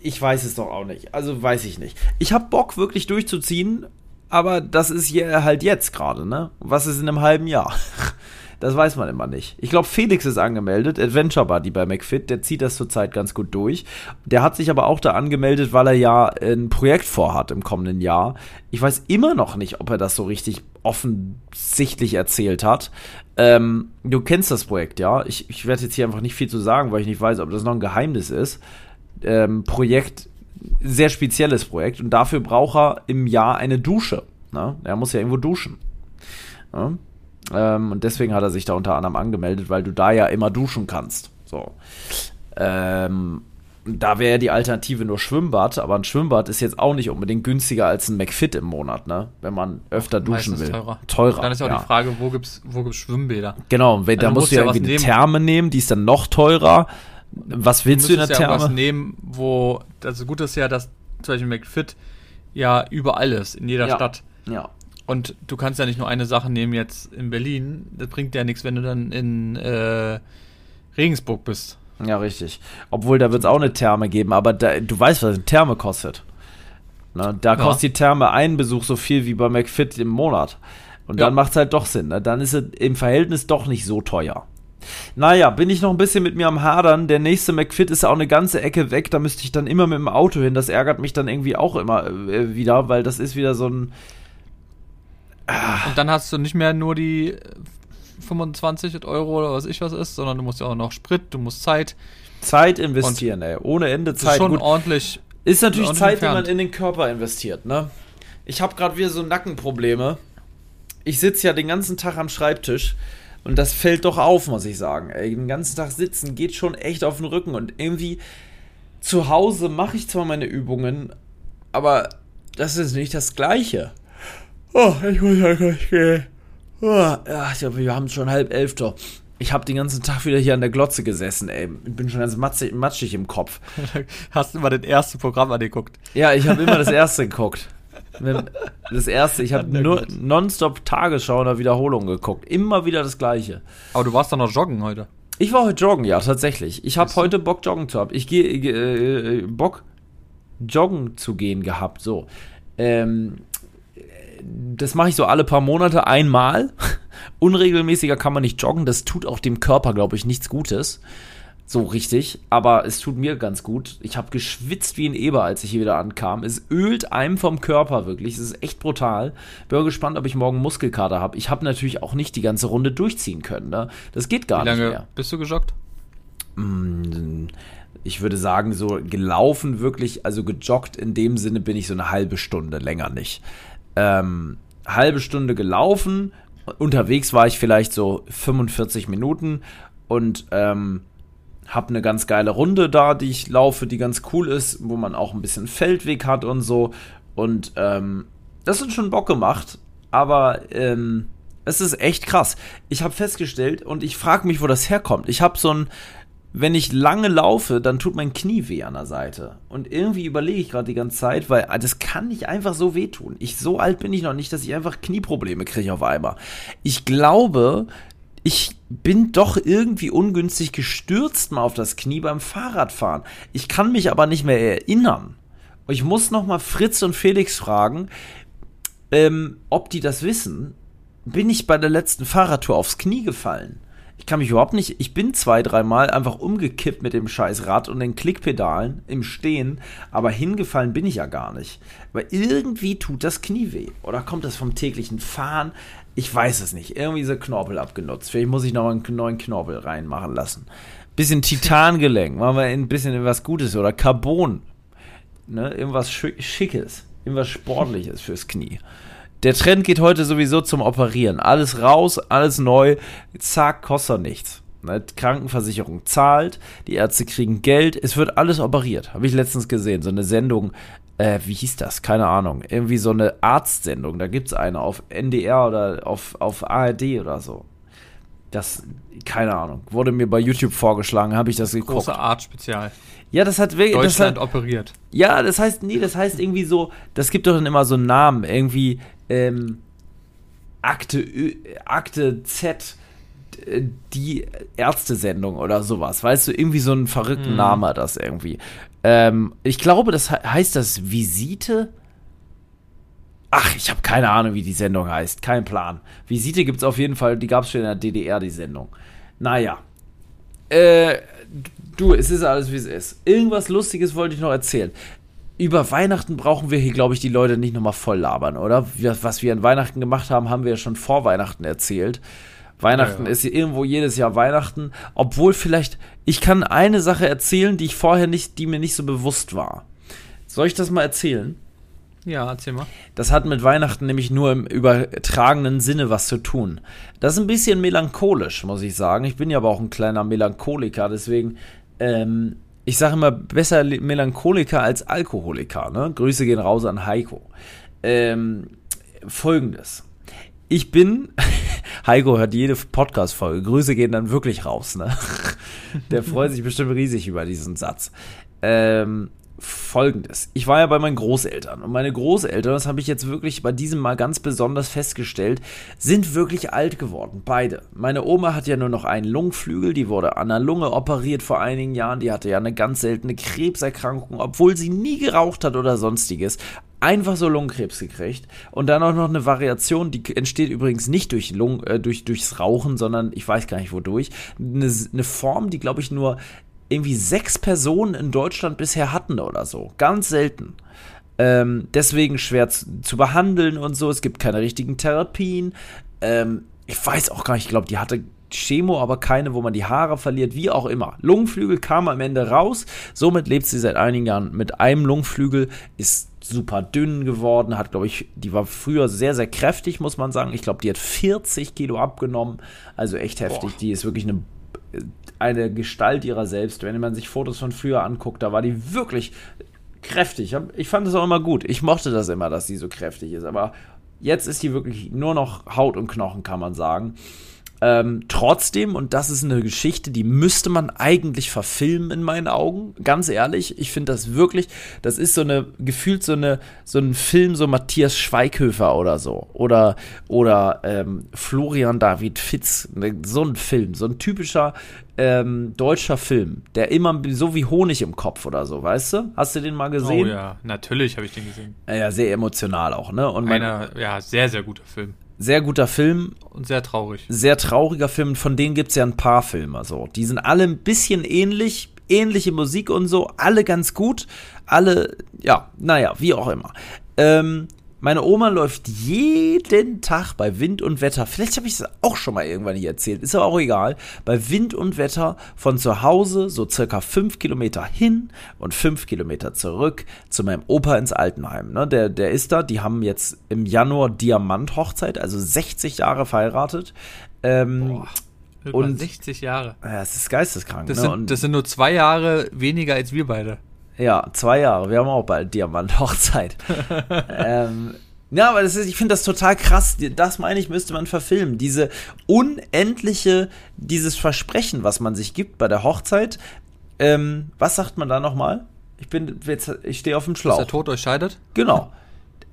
ich weiß es doch auch nicht. Also weiß ich nicht. Ich habe Bock, wirklich durchzuziehen, aber das ist ja halt jetzt gerade, ne? Was ist in einem halben Jahr? Das weiß man immer nicht. Ich glaube, Felix ist angemeldet, Adventure Buddy bei McFit, der zieht das zurzeit ganz gut durch. Der hat sich aber auch da angemeldet, weil er ja ein Projekt vorhat im kommenden Jahr. Ich weiß immer noch nicht, ob er das so richtig offensichtlich erzählt hat. Ähm, du kennst das Projekt, ja? Ich, ich werde jetzt hier einfach nicht viel zu sagen, weil ich nicht weiß, ob das noch ein Geheimnis ist. Ähm, Projekt, sehr spezielles Projekt und dafür braucht er im Jahr eine Dusche. Ne? Er muss ja irgendwo duschen. Ja? Ähm, und deswegen hat er sich da unter anderem angemeldet, weil du da ja immer duschen kannst. So. Ähm, da wäre die Alternative nur Schwimmbad, aber ein Schwimmbad ist jetzt auch nicht unbedingt günstiger als ein McFit im Monat, ne? Wenn man öfter duschen Meistens will. Teurer. teurer. Dann ist auch ja. die Frage, wo gibt's, wo gibt's Schwimmbäder? Genau, wenn, also da musst du ja irgendwie eine. Therme nehmen, die ist dann noch teurer. Was willst du, in der ja Therme? was nehmen, wo, also gut ist ja, dass zum Beispiel McFit ja überall ist, in jeder ja. Stadt. Ja. Und du kannst ja nicht nur eine Sache nehmen jetzt in Berlin. Das bringt ja nichts, wenn du dann in äh, Regensburg bist. Ja, richtig. Obwohl, da wird es auch eine Therme geben, aber da, du weißt, was eine Therme kostet. Na, da ja. kostet die Therme einen Besuch so viel wie bei McFit im Monat. Und dann ja. macht es halt doch Sinn. Ne? Dann ist es im Verhältnis doch nicht so teuer. Naja, bin ich noch ein bisschen mit mir am Hadern. Der nächste McFit ist auch eine ganze Ecke weg. Da müsste ich dann immer mit dem Auto hin. Das ärgert mich dann irgendwie auch immer äh, wieder, weil das ist wieder so ein und dann hast du nicht mehr nur die 25 Euro oder was ich was ist, sondern du musst ja auch noch Sprit, du musst Zeit. Zeit investieren, ey. Ohne Ende Zeit. Ist schon Gut. ordentlich. Ist natürlich ordentlich Zeit, entfernt. die man in den Körper investiert, ne? Ich habe gerade wieder so Nackenprobleme. Ich sitze ja den ganzen Tag am Schreibtisch und das fällt doch auf, muss ich sagen. Ey, den ganzen Tag sitzen geht schon echt auf den Rücken und irgendwie zu Hause mache ich zwar meine Übungen, aber das ist nicht das Gleiche. Oh, ich muss ja gleich gehen. Oh, ja, ich glaube, wir haben schon halb elf doch. Ich habe den ganzen Tag wieder hier an der Glotze gesessen, ey. Ich bin schon ganz matschig, matschig im Kopf. Hast du immer das erste Programm angeguckt? Ja, ich habe immer das erste geguckt. Das erste, ich habe nur nonstop Tagesschau oder Wiederholungen geguckt. Immer wieder das gleiche. Aber du warst doch noch joggen heute. Ich war heute joggen, ja, tatsächlich. Ich habe heute Bock joggen zu haben. Ich gehe äh, äh, Bock joggen zu gehen gehabt, so. Ähm, das mache ich so alle paar Monate einmal. Unregelmäßiger kann man nicht joggen. Das tut auch dem Körper, glaube ich, nichts Gutes. So richtig. Aber es tut mir ganz gut. Ich habe geschwitzt wie ein Eber, als ich hier wieder ankam. Es ölt einem vom Körper wirklich. Es ist echt brutal. Bin gespannt, ob ich morgen Muskelkater habe. Ich habe natürlich auch nicht die ganze Runde durchziehen können. Ne? Das geht gar nicht mehr. Wie lange bist du gejoggt? Mm, ich würde sagen, so gelaufen wirklich, also gejoggt in dem Sinne bin ich so eine halbe Stunde, länger nicht ähm, halbe Stunde gelaufen. Unterwegs war ich vielleicht so 45 Minuten und ähm, habe eine ganz geile Runde da, die ich laufe, die ganz cool ist, wo man auch ein bisschen Feldweg hat und so. Und ähm, das hat schon Bock gemacht, aber ähm, es ist echt krass. Ich habe festgestellt und ich frage mich, wo das herkommt. Ich habe so ein wenn ich lange laufe, dann tut mein Knie weh an der Seite. Und irgendwie überlege ich gerade die ganze Zeit, weil ah, das kann nicht einfach so wehtun. Ich, so alt bin ich noch nicht, dass ich einfach Knieprobleme kriege auf einmal. Ich glaube, ich bin doch irgendwie ungünstig gestürzt mal auf das Knie beim Fahrradfahren. Ich kann mich aber nicht mehr erinnern. Ich muss noch mal Fritz und Felix fragen, ähm, ob die das wissen, bin ich bei der letzten Fahrradtour aufs Knie gefallen. Ich kann mich überhaupt nicht, ich bin zwei, dreimal einfach umgekippt mit dem scheiß Rad und den Klickpedalen im Stehen, aber hingefallen bin ich ja gar nicht. Aber irgendwie tut das Knie weh. Oder kommt das vom täglichen Fahren? Ich weiß es nicht. Irgendwie so Knorpel abgenutzt. Vielleicht muss ich noch einen neuen Knorpel reinmachen lassen. Bisschen Titangelenk, machen wir ein bisschen was Gutes oder Carbon. Ne, irgendwas Schickes, irgendwas Sportliches fürs Knie. Der Trend geht heute sowieso zum Operieren. Alles raus, alles neu. Zack, kostet nichts. Ne? Krankenversicherung zahlt, die Ärzte kriegen Geld, es wird alles operiert. Habe ich letztens gesehen. So eine Sendung, äh, wie hieß das? Keine Ahnung. Irgendwie so eine Arztsendung. Da gibt es eine auf NDR oder auf, auf ARD oder so. Das, keine Ahnung. Wurde mir bei YouTube vorgeschlagen, habe ich das geguckt. Große Art-Spezial. Ja, das hat wirklich. Deutschland hat, operiert. Ja, das heißt, nee, das heißt irgendwie so, das gibt doch dann immer so einen Namen. Irgendwie, ähm, Akte, Akte Z, die Ärztesendung oder sowas. Weißt du, irgendwie so einen verrückten mm. Name das irgendwie. Ähm, ich glaube, das heißt das Visite. Ach, ich habe keine Ahnung, wie die Sendung heißt. Kein Plan. Visite gibt es auf jeden Fall, die gab es schon in der DDR, die Sendung. Naja. Äh, du, es ist alles, wie es ist. Irgendwas Lustiges wollte ich noch erzählen über Weihnachten brauchen wir hier, glaube ich, die Leute nicht nochmal voll labern, oder? Was wir an Weihnachten gemacht haben, haben wir ja schon vor Weihnachten erzählt. Weihnachten ja, ja. ist hier irgendwo jedes Jahr Weihnachten, obwohl vielleicht, ich kann eine Sache erzählen, die ich vorher nicht, die mir nicht so bewusst war. Soll ich das mal erzählen? Ja, erzähl mal. Das hat mit Weihnachten nämlich nur im übertragenen Sinne was zu tun. Das ist ein bisschen melancholisch, muss ich sagen. Ich bin ja aber auch ein kleiner Melancholiker, deswegen ähm, ich sage immer, besser Melancholiker als Alkoholiker. Ne? Grüße gehen raus an Heiko. Ähm, Folgendes. Ich bin, Heiko hört jede Podcast-Folge, Grüße gehen dann wirklich raus. Ne? Der freut sich bestimmt riesig über diesen Satz. Ähm, folgendes. Ich war ja bei meinen Großeltern und meine Großeltern, das habe ich jetzt wirklich bei diesem Mal ganz besonders festgestellt, sind wirklich alt geworden. Beide. Meine Oma hat ja nur noch einen Lungenflügel, die wurde an der Lunge operiert vor einigen Jahren, die hatte ja eine ganz seltene Krebserkrankung, obwohl sie nie geraucht hat oder sonstiges. Einfach so Lungenkrebs gekriegt und dann auch noch eine Variation, die entsteht übrigens nicht durch Lungen, äh, durch, durchs Rauchen, sondern ich weiß gar nicht wodurch. Eine, eine Form, die glaube ich nur irgendwie sechs Personen in Deutschland bisher hatten oder so. Ganz selten. Ähm, deswegen schwer zu, zu, behandeln und so. Es gibt keine richtigen Therapien. Ähm, ich weiß auch gar nicht, ich glaube, die hatte Chemo, aber keine, wo man die Haare verliert, wie auch immer. Lungenflügel kam am Ende raus. Somit lebt sie seit einigen Jahren mit einem Lungenflügel, ist super dünn geworden, hat, glaube ich, die war früher sehr, sehr kräftig, muss man sagen. Ich glaube, die hat 40 Kilo abgenommen. Also echt heftig. Boah. Die ist wirklich eine eine Gestalt ihrer selbst. Wenn man sich Fotos von früher anguckt, da war die wirklich kräftig. Ich fand es auch immer gut. Ich mochte das immer, dass sie so kräftig ist. Aber jetzt ist die wirklich nur noch Haut und Knochen, kann man sagen. Ähm, trotzdem, und das ist eine Geschichte, die müsste man eigentlich verfilmen in meinen Augen. Ganz ehrlich, ich finde das wirklich, das ist so eine, gefühlt so eine, so ein Film, so Matthias Schweighöfer oder so. Oder, oder ähm, Florian David Fitz. Ne, so ein Film, so ein typischer ähm, deutscher Film, der immer so wie Honig im Kopf oder so, weißt du? Hast du den mal gesehen? Oh ja, natürlich habe ich den gesehen. Ja, sehr emotional auch, ne? Und Einer, ja, sehr, sehr guter Film. Sehr guter Film. Und sehr traurig. Sehr trauriger Film. Von denen gibt es ja ein paar Filme. So. Die sind alle ein bisschen ähnlich, ähnliche Musik und so. Alle ganz gut. Alle, ja, naja, wie auch immer. Ähm, meine Oma läuft jeden Tag bei Wind und Wetter, vielleicht habe ich es auch schon mal irgendwann hier erzählt, ist aber auch egal, bei Wind und Wetter von zu Hause so circa fünf Kilometer hin und fünf Kilometer zurück zu meinem Opa ins Altenheim. Ne? Der, der ist da, die haben jetzt im Januar Diamant-Hochzeit, also 60 Jahre verheiratet. Ähm, Boah. Und 60 Jahre. Ja, es ist geisteskrank. Das, ne? sind, das sind nur zwei Jahre weniger als wir beide. Ja, zwei Jahre. Wir haben auch bald Diamant-Hochzeit. ähm, ja, aber das ist, ich finde das total krass. Das meine ich, müsste man verfilmen. Diese unendliche, dieses Versprechen, was man sich gibt bei der Hochzeit. Ähm, was sagt man da nochmal? Ich bin jetzt, ich stehe auf dem Schlauch. Dass der Tod euch scheidet? Genau.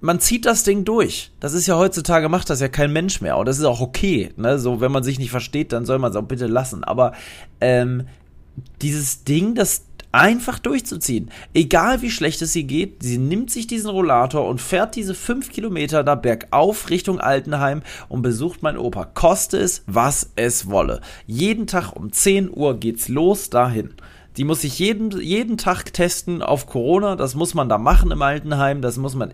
Man zieht das Ding durch. Das ist ja heutzutage macht das ja kein Mensch mehr. Und das ist auch okay. Ne? So, wenn man sich nicht versteht, dann soll man es auch bitte lassen. Aber ähm, dieses Ding, das einfach durchzuziehen. Egal wie schlecht es ihr geht, sie nimmt sich diesen Rollator und fährt diese fünf Kilometer da bergauf Richtung Altenheim und besucht meinen Opa. Koste es, was es wolle. Jeden Tag um 10 Uhr geht's los dahin. Die muss sich jeden, jeden Tag testen auf Corona. Das muss man da machen im Altenheim. Das muss man,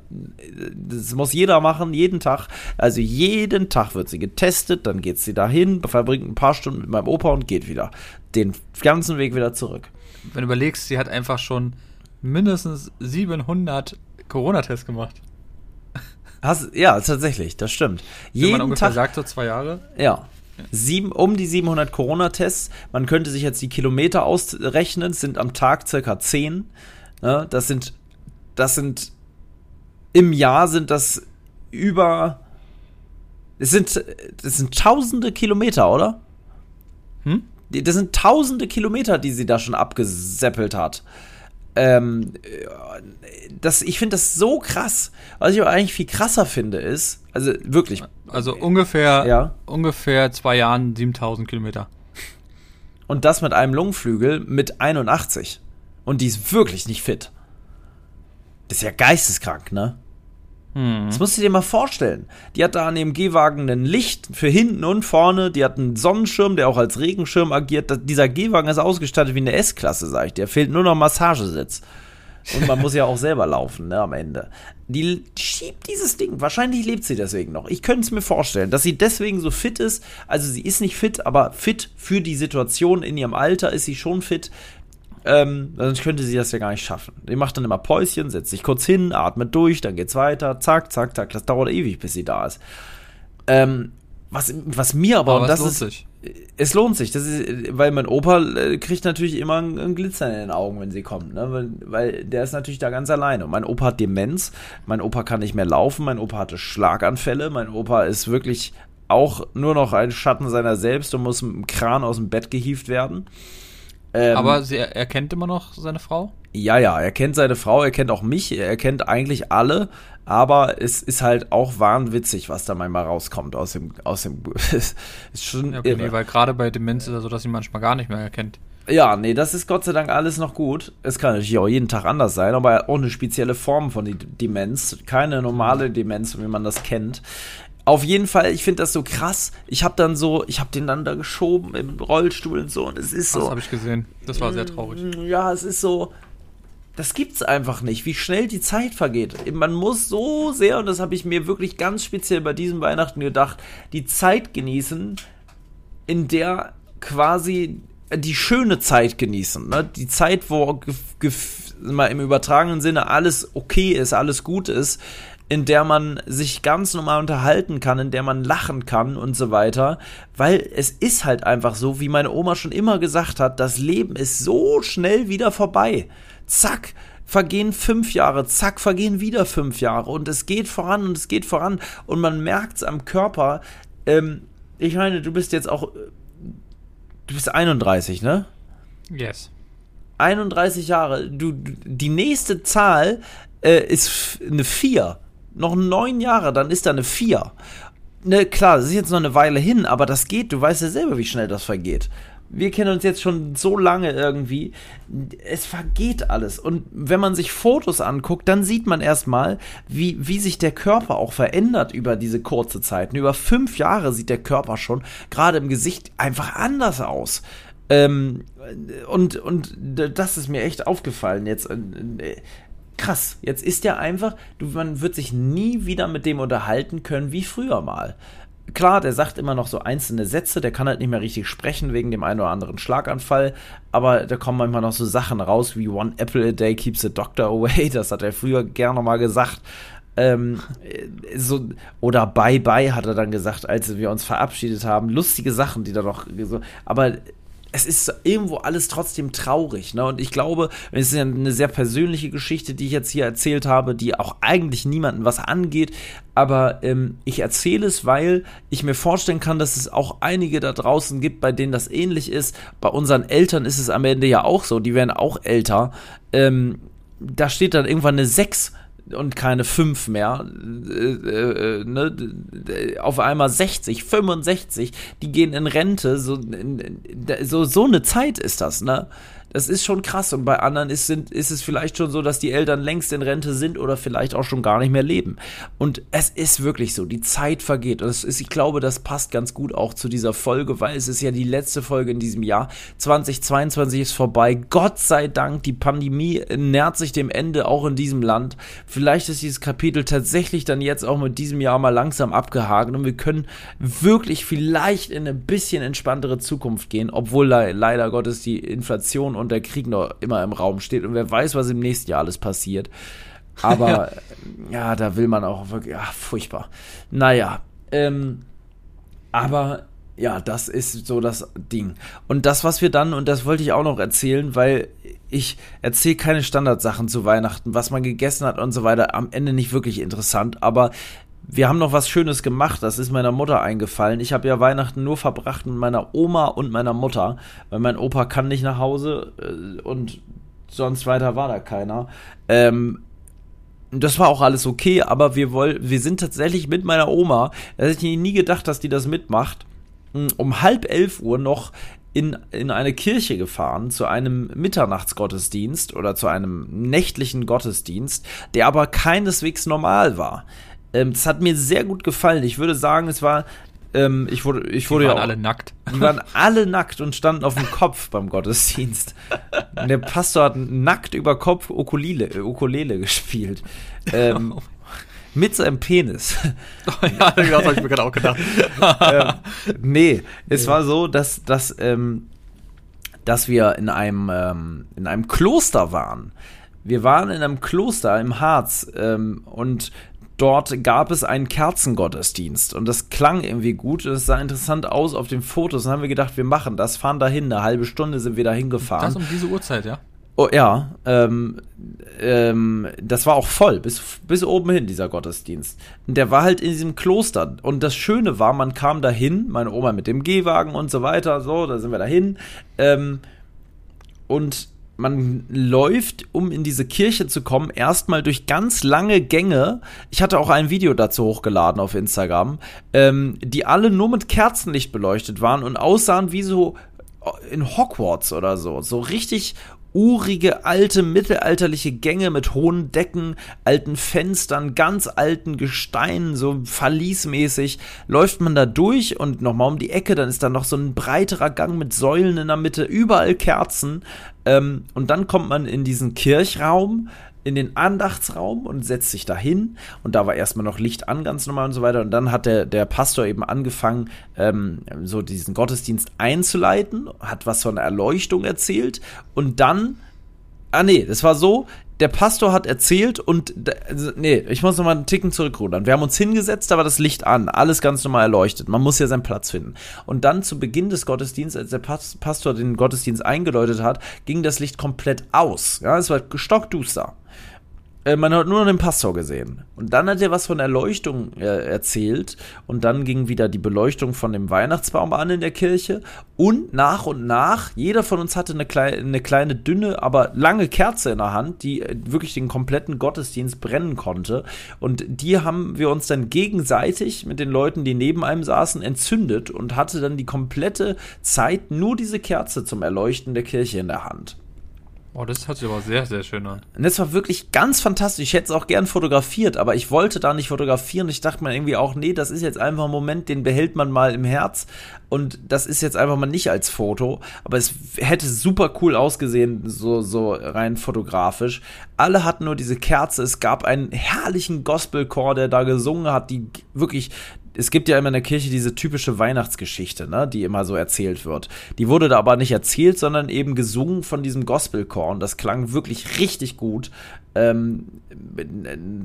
das muss jeder machen, jeden Tag. Also jeden Tag wird sie getestet. Dann geht sie dahin, verbringt ein paar Stunden mit meinem Opa und geht wieder. Den ganzen Weg wieder zurück. Wenn du überlegst, sie hat einfach schon mindestens 700 Corona-Tests gemacht. Hast, ja, tatsächlich, das stimmt. Wenn jeden man ungefähr Tag, sagt, so zwei Jahre. Ja, Sieben, um die 700 Corona-Tests. Man könnte sich jetzt die Kilometer ausrechnen, sind am Tag circa 10. Ne? Das sind, das sind, im Jahr sind das über, es sind, das sind tausende Kilometer, oder? Hm? Das sind tausende Kilometer, die sie da schon abgeseppelt hat. Ähm, das, ich finde das so krass. Was ich aber eigentlich viel krasser finde, ist, also wirklich. Also ungefähr, ja. ungefähr zwei Jahren 7000 Kilometer. Und das mit einem Lungenflügel mit 81. Und die ist wirklich nicht fit. Das ist ja geisteskrank, ne? Hm. Das musst du dir mal vorstellen. Die hat da an dem Gehwagen ein Licht für hinten und vorne. Die hat einen Sonnenschirm, der auch als Regenschirm agiert. dieser Gehwagen ist ausgestattet wie eine S-Klasse, sag ich dir. Fehlt nur noch Massagesitz. Und man muss ja auch selber laufen, ne, am Ende. Die schiebt dieses Ding. Wahrscheinlich lebt sie deswegen noch. Ich könnte es mir vorstellen, dass sie deswegen so fit ist. Also sie ist nicht fit, aber fit für die Situation in ihrem Alter ist sie schon fit. Ähm, sonst könnte sie das ja gar nicht schaffen. Die macht dann immer Päuschen, setzt sich kurz hin, atmet durch, dann geht's weiter, zack, zack, zack. Das dauert ewig, bis sie da ist. Ähm, was, was mir aber, aber und das ist, sich. es lohnt sich, das ist, weil mein Opa äh, kriegt natürlich immer einen Glitzer in den Augen, wenn sie kommt, ne? weil, weil der ist natürlich da ganz alleine. Und mein Opa hat Demenz, mein Opa kann nicht mehr laufen, mein Opa hatte Schlaganfälle, mein Opa ist wirklich auch nur noch ein Schatten seiner selbst und muss mit dem Kran aus dem Bett gehievt werden. Ähm, Aber sie, er kennt immer noch seine Frau? Ja, ja, er kennt seine Frau, er kennt auch mich, er kennt eigentlich alle, aber es ist halt auch wahnwitzig, was da manchmal rauskommt aus dem, aus dem, ist schon okay, irre. Nee, weil gerade bei Demenz ist es so, dass ihn manchmal gar nicht mehr erkennt. Ja, nee, das ist Gott sei Dank alles noch gut. Es kann natürlich auch jeden Tag anders sein, aber auch eine spezielle Form von Demenz. Keine normale Demenz, wie man das kennt. Auf jeden Fall, ich finde das so krass. Ich habe dann so, ich habe den dann da geschoben im Rollstuhl und so und es ist so. Das habe ich gesehen. Das war sehr traurig. Mm, ja, es ist so. Das gibt's einfach nicht, wie schnell die Zeit vergeht. Man muss so sehr, und das habe ich mir wirklich ganz speziell bei diesem Weihnachten gedacht, die Zeit genießen, in der quasi die schöne Zeit genießen. Ne? Die Zeit, wo mal im übertragenen Sinne alles okay ist, alles gut ist in der man sich ganz normal unterhalten kann, in der man lachen kann und so weiter, weil es ist halt einfach so, wie meine Oma schon immer gesagt hat, das Leben ist so schnell wieder vorbei. Zack, vergehen fünf Jahre, zack, vergehen wieder fünf Jahre und es geht voran und es geht voran und man merkt es am Körper. Ähm, ich meine, du bist jetzt auch, du bist 31, ne? Yes. 31 Jahre, du, die nächste Zahl äh, ist eine 4 noch neun Jahre, dann ist da eine 4. Ne, klar, das ist jetzt noch eine Weile hin, aber das geht. Du weißt ja selber, wie schnell das vergeht. Wir kennen uns jetzt schon so lange irgendwie. Es vergeht alles. Und wenn man sich Fotos anguckt, dann sieht man erstmal, wie, wie sich der Körper auch verändert über diese kurze Zeit. Über fünf Jahre sieht der Körper schon gerade im Gesicht einfach anders aus. Ähm, und, und das ist mir echt aufgefallen jetzt krass, jetzt ist er einfach, du, man wird sich nie wieder mit dem unterhalten können wie früher mal. Klar, der sagt immer noch so einzelne Sätze, der kann halt nicht mehr richtig sprechen wegen dem einen oder anderen Schlaganfall, aber da kommen manchmal noch so Sachen raus wie One Apple a Day keeps the doctor away, das hat er früher gerne mal gesagt. Ähm, so, oder Bye Bye hat er dann gesagt, als wir uns verabschiedet haben. Lustige Sachen, die da noch aber es ist irgendwo alles trotzdem traurig. Ne? Und ich glaube, es ist ja eine sehr persönliche Geschichte, die ich jetzt hier erzählt habe, die auch eigentlich niemandem was angeht. Aber ähm, ich erzähle es, weil ich mir vorstellen kann, dass es auch einige da draußen gibt, bei denen das ähnlich ist. Bei unseren Eltern ist es am Ende ja auch so, die werden auch älter. Ähm, da steht dann irgendwann eine 6 und keine fünf mehr, äh, äh, ne, auf einmal 60, 65, die gehen in Rente, so, so, so eine Zeit ist das, ne? Das ist schon krass. Und bei anderen ist, sind, ist es vielleicht schon so, dass die Eltern längst in Rente sind oder vielleicht auch schon gar nicht mehr leben. Und es ist wirklich so, die Zeit vergeht. Und ist, ich glaube, das passt ganz gut auch zu dieser Folge, weil es ist ja die letzte Folge in diesem Jahr. 2022 ist vorbei. Gott sei Dank, die Pandemie nähert sich dem Ende auch in diesem Land. Vielleicht ist dieses Kapitel tatsächlich dann jetzt auch mit diesem Jahr mal langsam abgehakt und wir können wirklich vielleicht in eine bisschen entspanntere Zukunft gehen, obwohl le leider Gottes die Inflation und der Krieg noch immer im Raum steht und wer weiß, was im nächsten Jahr alles passiert. Aber ja, da will man auch wirklich, ja, furchtbar. Naja, ähm, aber ja, das ist so das Ding. Und das, was wir dann, und das wollte ich auch noch erzählen, weil ich erzähle keine Standardsachen zu Weihnachten, was man gegessen hat und so weiter, am Ende nicht wirklich interessant, aber wir haben noch was Schönes gemacht, das ist meiner Mutter eingefallen. Ich habe ja Weihnachten nur verbracht mit meiner Oma und meiner Mutter, weil mein Opa kann nicht nach Hause äh, und sonst weiter war da keiner. Ähm, das war auch alles okay, aber wir wollen, wir sind tatsächlich mit meiner Oma, da hätte ich nie gedacht, dass die das mitmacht, um halb elf Uhr noch in, in eine Kirche gefahren zu einem Mitternachtsgottesdienst oder zu einem nächtlichen Gottesdienst, der aber keineswegs normal war. Ähm, das hat mir sehr gut gefallen. Ich würde sagen, es war ähm, ich wurde, ich wurde die waren ja auch, alle nackt. Die waren alle nackt und standen auf dem Kopf beim Gottesdienst. der Pastor hat nackt über Kopf Ukulele, Ukulele gespielt. Ähm, mit seinem Penis. ja, das habe ich mir gerade auch gedacht. ähm, nee, es war so, dass, dass, ähm, dass wir in einem, ähm, in einem Kloster waren. Wir waren in einem Kloster im Harz ähm, und dort gab es einen Kerzengottesdienst und das klang irgendwie gut und es sah interessant aus auf den Fotos. Und dann haben wir gedacht, wir machen das, fahren dahin. Eine halbe Stunde sind wir da hingefahren. Das um diese Uhrzeit, ja? Oh, ja, ähm, ähm, das war auch voll, bis, bis oben hin, dieser Gottesdienst. Und der war halt in diesem Kloster. Und das Schöne war, man kam dahin, meine Oma mit dem Gehwagen und so weiter, so, da sind wir dahin. Ähm, und man läuft, um in diese Kirche zu kommen, erstmal durch ganz lange Gänge. Ich hatte auch ein Video dazu hochgeladen auf Instagram, ähm, die alle nur mit Kerzenlicht beleuchtet waren und aussahen wie so in Hogwarts oder so. So richtig urige, alte, mittelalterliche Gänge mit hohen Decken, alten Fenstern, ganz alten Gesteinen, so verliesmäßig, läuft man da durch und nochmal um die Ecke, dann ist da noch so ein breiterer Gang mit Säulen in der Mitte, überall Kerzen. Ähm, und dann kommt man in diesen Kirchraum, in den Andachtsraum und setzt sich dahin. Und da war erstmal noch Licht an, ganz normal und so weiter. Und dann hat der, der Pastor eben angefangen, ähm, so diesen Gottesdienst einzuleiten, hat was von Erleuchtung erzählt. Und dann, ah nee, das war so, der Pastor hat erzählt und, also, nee, ich muss nochmal einen Ticken zurückrudern. Wir haben uns hingesetzt, da war das Licht an, alles ganz normal erleuchtet. Man muss ja seinen Platz finden. Und dann zu Beginn des Gottesdienstes, als der Pastor den Gottesdienst eingeläutet hat, ging das Licht komplett aus. Ja, es war stockduster. Äh, man hat nur noch den Pastor gesehen. Und dann hat er was von Erleuchtung äh, erzählt. Und dann ging wieder die Beleuchtung von dem Weihnachtsbaum an in der Kirche. Und nach und nach, jeder von uns hatte eine, klei eine kleine, dünne, aber lange Kerze in der Hand, die äh, wirklich den kompletten Gottesdienst brennen konnte. Und die haben wir uns dann gegenseitig mit den Leuten, die neben einem saßen, entzündet und hatte dann die komplette Zeit nur diese Kerze zum Erleuchten der Kirche in der Hand. Oh, das hört sich aber sehr, sehr schön an. Und das war wirklich ganz fantastisch. Ich hätte es auch gern fotografiert, aber ich wollte da nicht fotografieren. Ich dachte mir irgendwie auch, nee, das ist jetzt einfach ein Moment, den behält man mal im Herz. Und das ist jetzt einfach mal nicht als Foto. Aber es hätte super cool ausgesehen, so, so rein fotografisch. Alle hatten nur diese Kerze. Es gab einen herrlichen Gospelchor, der da gesungen hat, die wirklich es gibt ja immer in der Kirche diese typische Weihnachtsgeschichte, ne, die immer so erzählt wird. Die wurde da aber nicht erzählt, sondern eben gesungen von diesem Gospelchor und das klang wirklich richtig gut. Ähm,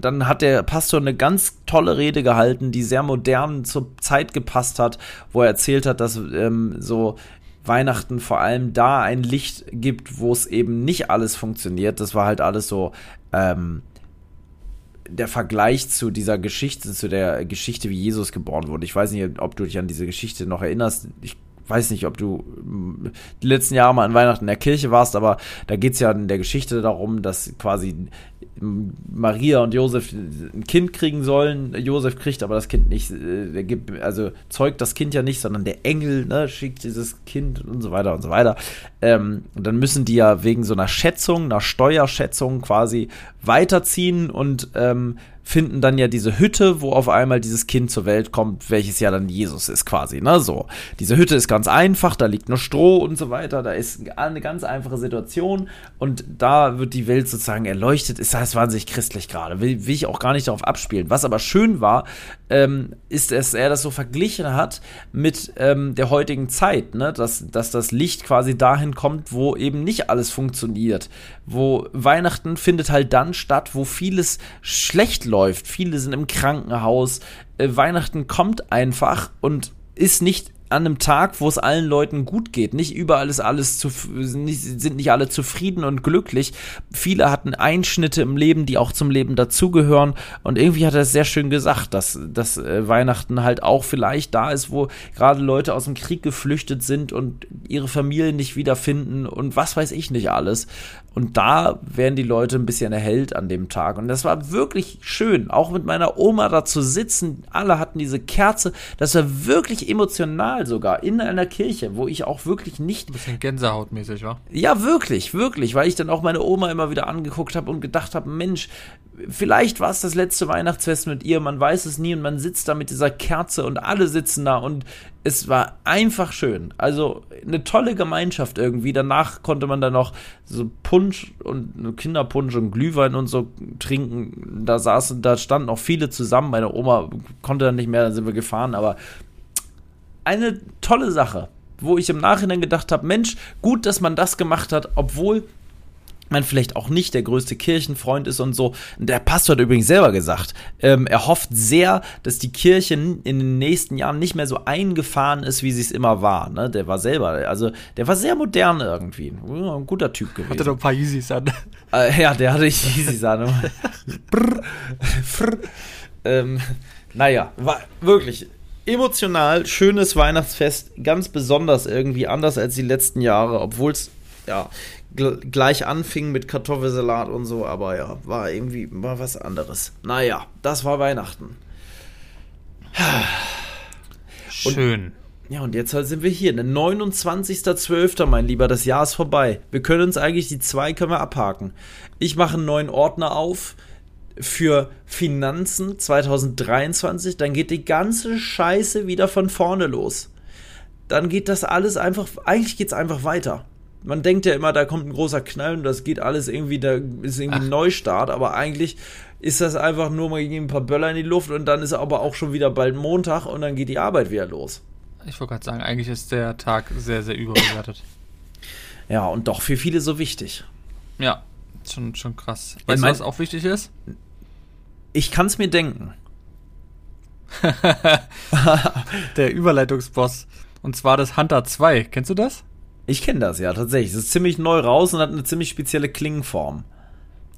dann hat der Pastor eine ganz tolle Rede gehalten, die sehr modern zur Zeit gepasst hat, wo er erzählt hat, dass ähm, so Weihnachten vor allem da ein Licht gibt, wo es eben nicht alles funktioniert. Das war halt alles so ähm, der Vergleich zu dieser Geschichte, zu der Geschichte, wie Jesus geboren wurde. Ich weiß nicht, ob du dich an diese Geschichte noch erinnerst. Ich weiß nicht, ob du mm, die letzten Jahre mal an Weihnachten in der Kirche warst, aber da geht es ja in der Geschichte darum, dass quasi Maria und Josef ein Kind kriegen sollen. Josef kriegt aber das Kind nicht, äh, gibt, also zeugt das Kind ja nicht, sondern der Engel ne, schickt dieses Kind und so weiter und so weiter. Ähm, und dann müssen die ja wegen so einer Schätzung, einer Steuerschätzung quasi weiterziehen und ähm, finden dann ja diese Hütte, wo auf einmal dieses Kind zur Welt kommt, welches ja dann Jesus ist quasi, ne, so. Diese Hütte ist ganz einfach, da liegt nur Stroh und so weiter, da ist eine ganz einfache Situation und da wird die Welt sozusagen erleuchtet, ist das wahnsinnig christlich gerade, will, will ich auch gar nicht darauf abspielen. Was aber schön war, ähm, ist, dass er das so verglichen hat mit ähm, der heutigen Zeit, ne, dass, dass das Licht quasi dahin kommt, wo eben nicht alles funktioniert, wo Weihnachten findet halt dann statt, wo vieles schlecht läuft. Viele sind im Krankenhaus. Äh, Weihnachten kommt einfach und ist nicht an einem Tag, wo es allen Leuten gut geht. Nicht überall ist alles zu, sind nicht alle zufrieden und glücklich. Viele hatten Einschnitte im Leben, die auch zum Leben dazugehören. Und irgendwie hat er es sehr schön gesagt, dass, dass äh, Weihnachten halt auch vielleicht da ist, wo gerade Leute aus dem Krieg geflüchtet sind und ihre Familien nicht wiederfinden und was weiß ich nicht alles. Und da werden die Leute ein bisschen erhellt an dem Tag. Und das war wirklich schön, auch mit meiner Oma da zu sitzen. Alle hatten diese Kerze. Das war wirklich emotional sogar in einer Kirche, wo ich auch wirklich nicht. Ein bisschen Gänsehautmäßig, wa? Ja, wirklich, wirklich, weil ich dann auch meine Oma immer wieder angeguckt habe und gedacht habe, Mensch, vielleicht war es das letzte Weihnachtsfest mit ihr, man weiß es nie und man sitzt da mit dieser Kerze und alle sitzen da und es war einfach schön. Also eine tolle Gemeinschaft irgendwie. Danach konnte man dann noch so Punsch und Kinderpunsch und Glühwein und so trinken. Da saßen, da standen auch viele zusammen. Meine Oma konnte dann nicht mehr, dann sind wir gefahren, aber eine tolle Sache, wo ich im Nachhinein gedacht habe, Mensch, gut, dass man das gemacht hat, obwohl man vielleicht auch nicht der größte Kirchenfreund ist und so. Der Pastor hat übrigens selber gesagt, ähm, er hofft sehr, dass die Kirche in den nächsten Jahren nicht mehr so eingefahren ist, wie sie es immer war. Ne? Der war selber, also der war sehr modern irgendwie. Ein guter Typ gewesen. Hatte doch ein paar Yeezys an. Äh, ja, der hatte Yeezys an. brr, brr. Ähm, naja, war wirklich emotional, schönes Weihnachtsfest, ganz besonders irgendwie, anders als die letzten Jahre, obwohl es ja gleich anfing mit Kartoffelsalat und so, aber ja, war irgendwie war was anderes. Naja, das war Weihnachten. Schön. Und, ja, und jetzt sind wir hier. Der 29.12., mein Lieber, das Jahr ist vorbei. Wir können uns eigentlich die zwei können wir abhaken. Ich mache einen neuen Ordner auf für Finanzen 2023. Dann geht die ganze Scheiße wieder von vorne los. Dann geht das alles einfach, eigentlich geht es einfach weiter man denkt ja immer, da kommt ein großer Knall und das geht alles irgendwie, da ist irgendwie ein Neustart, aber eigentlich ist das einfach nur mal ein paar Böller in die Luft und dann ist aber auch schon wieder bald Montag und dann geht die Arbeit wieder los. Ich wollte gerade sagen, eigentlich ist der Tag sehr, sehr überbewertet. ja, und doch für viele so wichtig. Ja, schon, schon krass. Weißt du, was auch wichtig ist? Ich kann es mir denken. der Überleitungsboss. Und zwar das Hunter 2. Kennst du das? Ich kenne das ja tatsächlich. Es ist ziemlich neu raus und hat eine ziemlich spezielle Klingenform.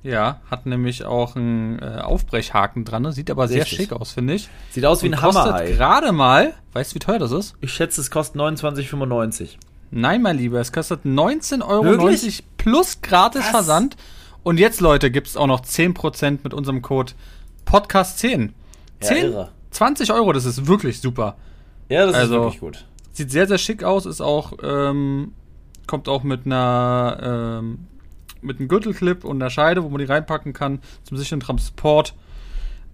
Ja, hat nämlich auch einen äh, Aufbrechhaken dran. Ne? Sieht aber Richtig. sehr schick aus, finde ich. Sieht aus wie ein Hammer. gerade mal, weißt du, wie teuer das ist? Ich schätze, es kostet 29,95. Nein, mein Lieber, es kostet 19,90 Euro plus gratis Was? Versand. Und jetzt, Leute, gibt es auch noch 10% mit unserem Code Podcast10. 10, ja, 20 Euro, das ist wirklich super. Ja, das also, ist wirklich gut. Sieht sehr, sehr schick aus, ist auch, ähm, kommt auch mit einer, ähm, mit einem Gürtelclip und einer Scheide, wo man die reinpacken kann, zum sicheren Transport.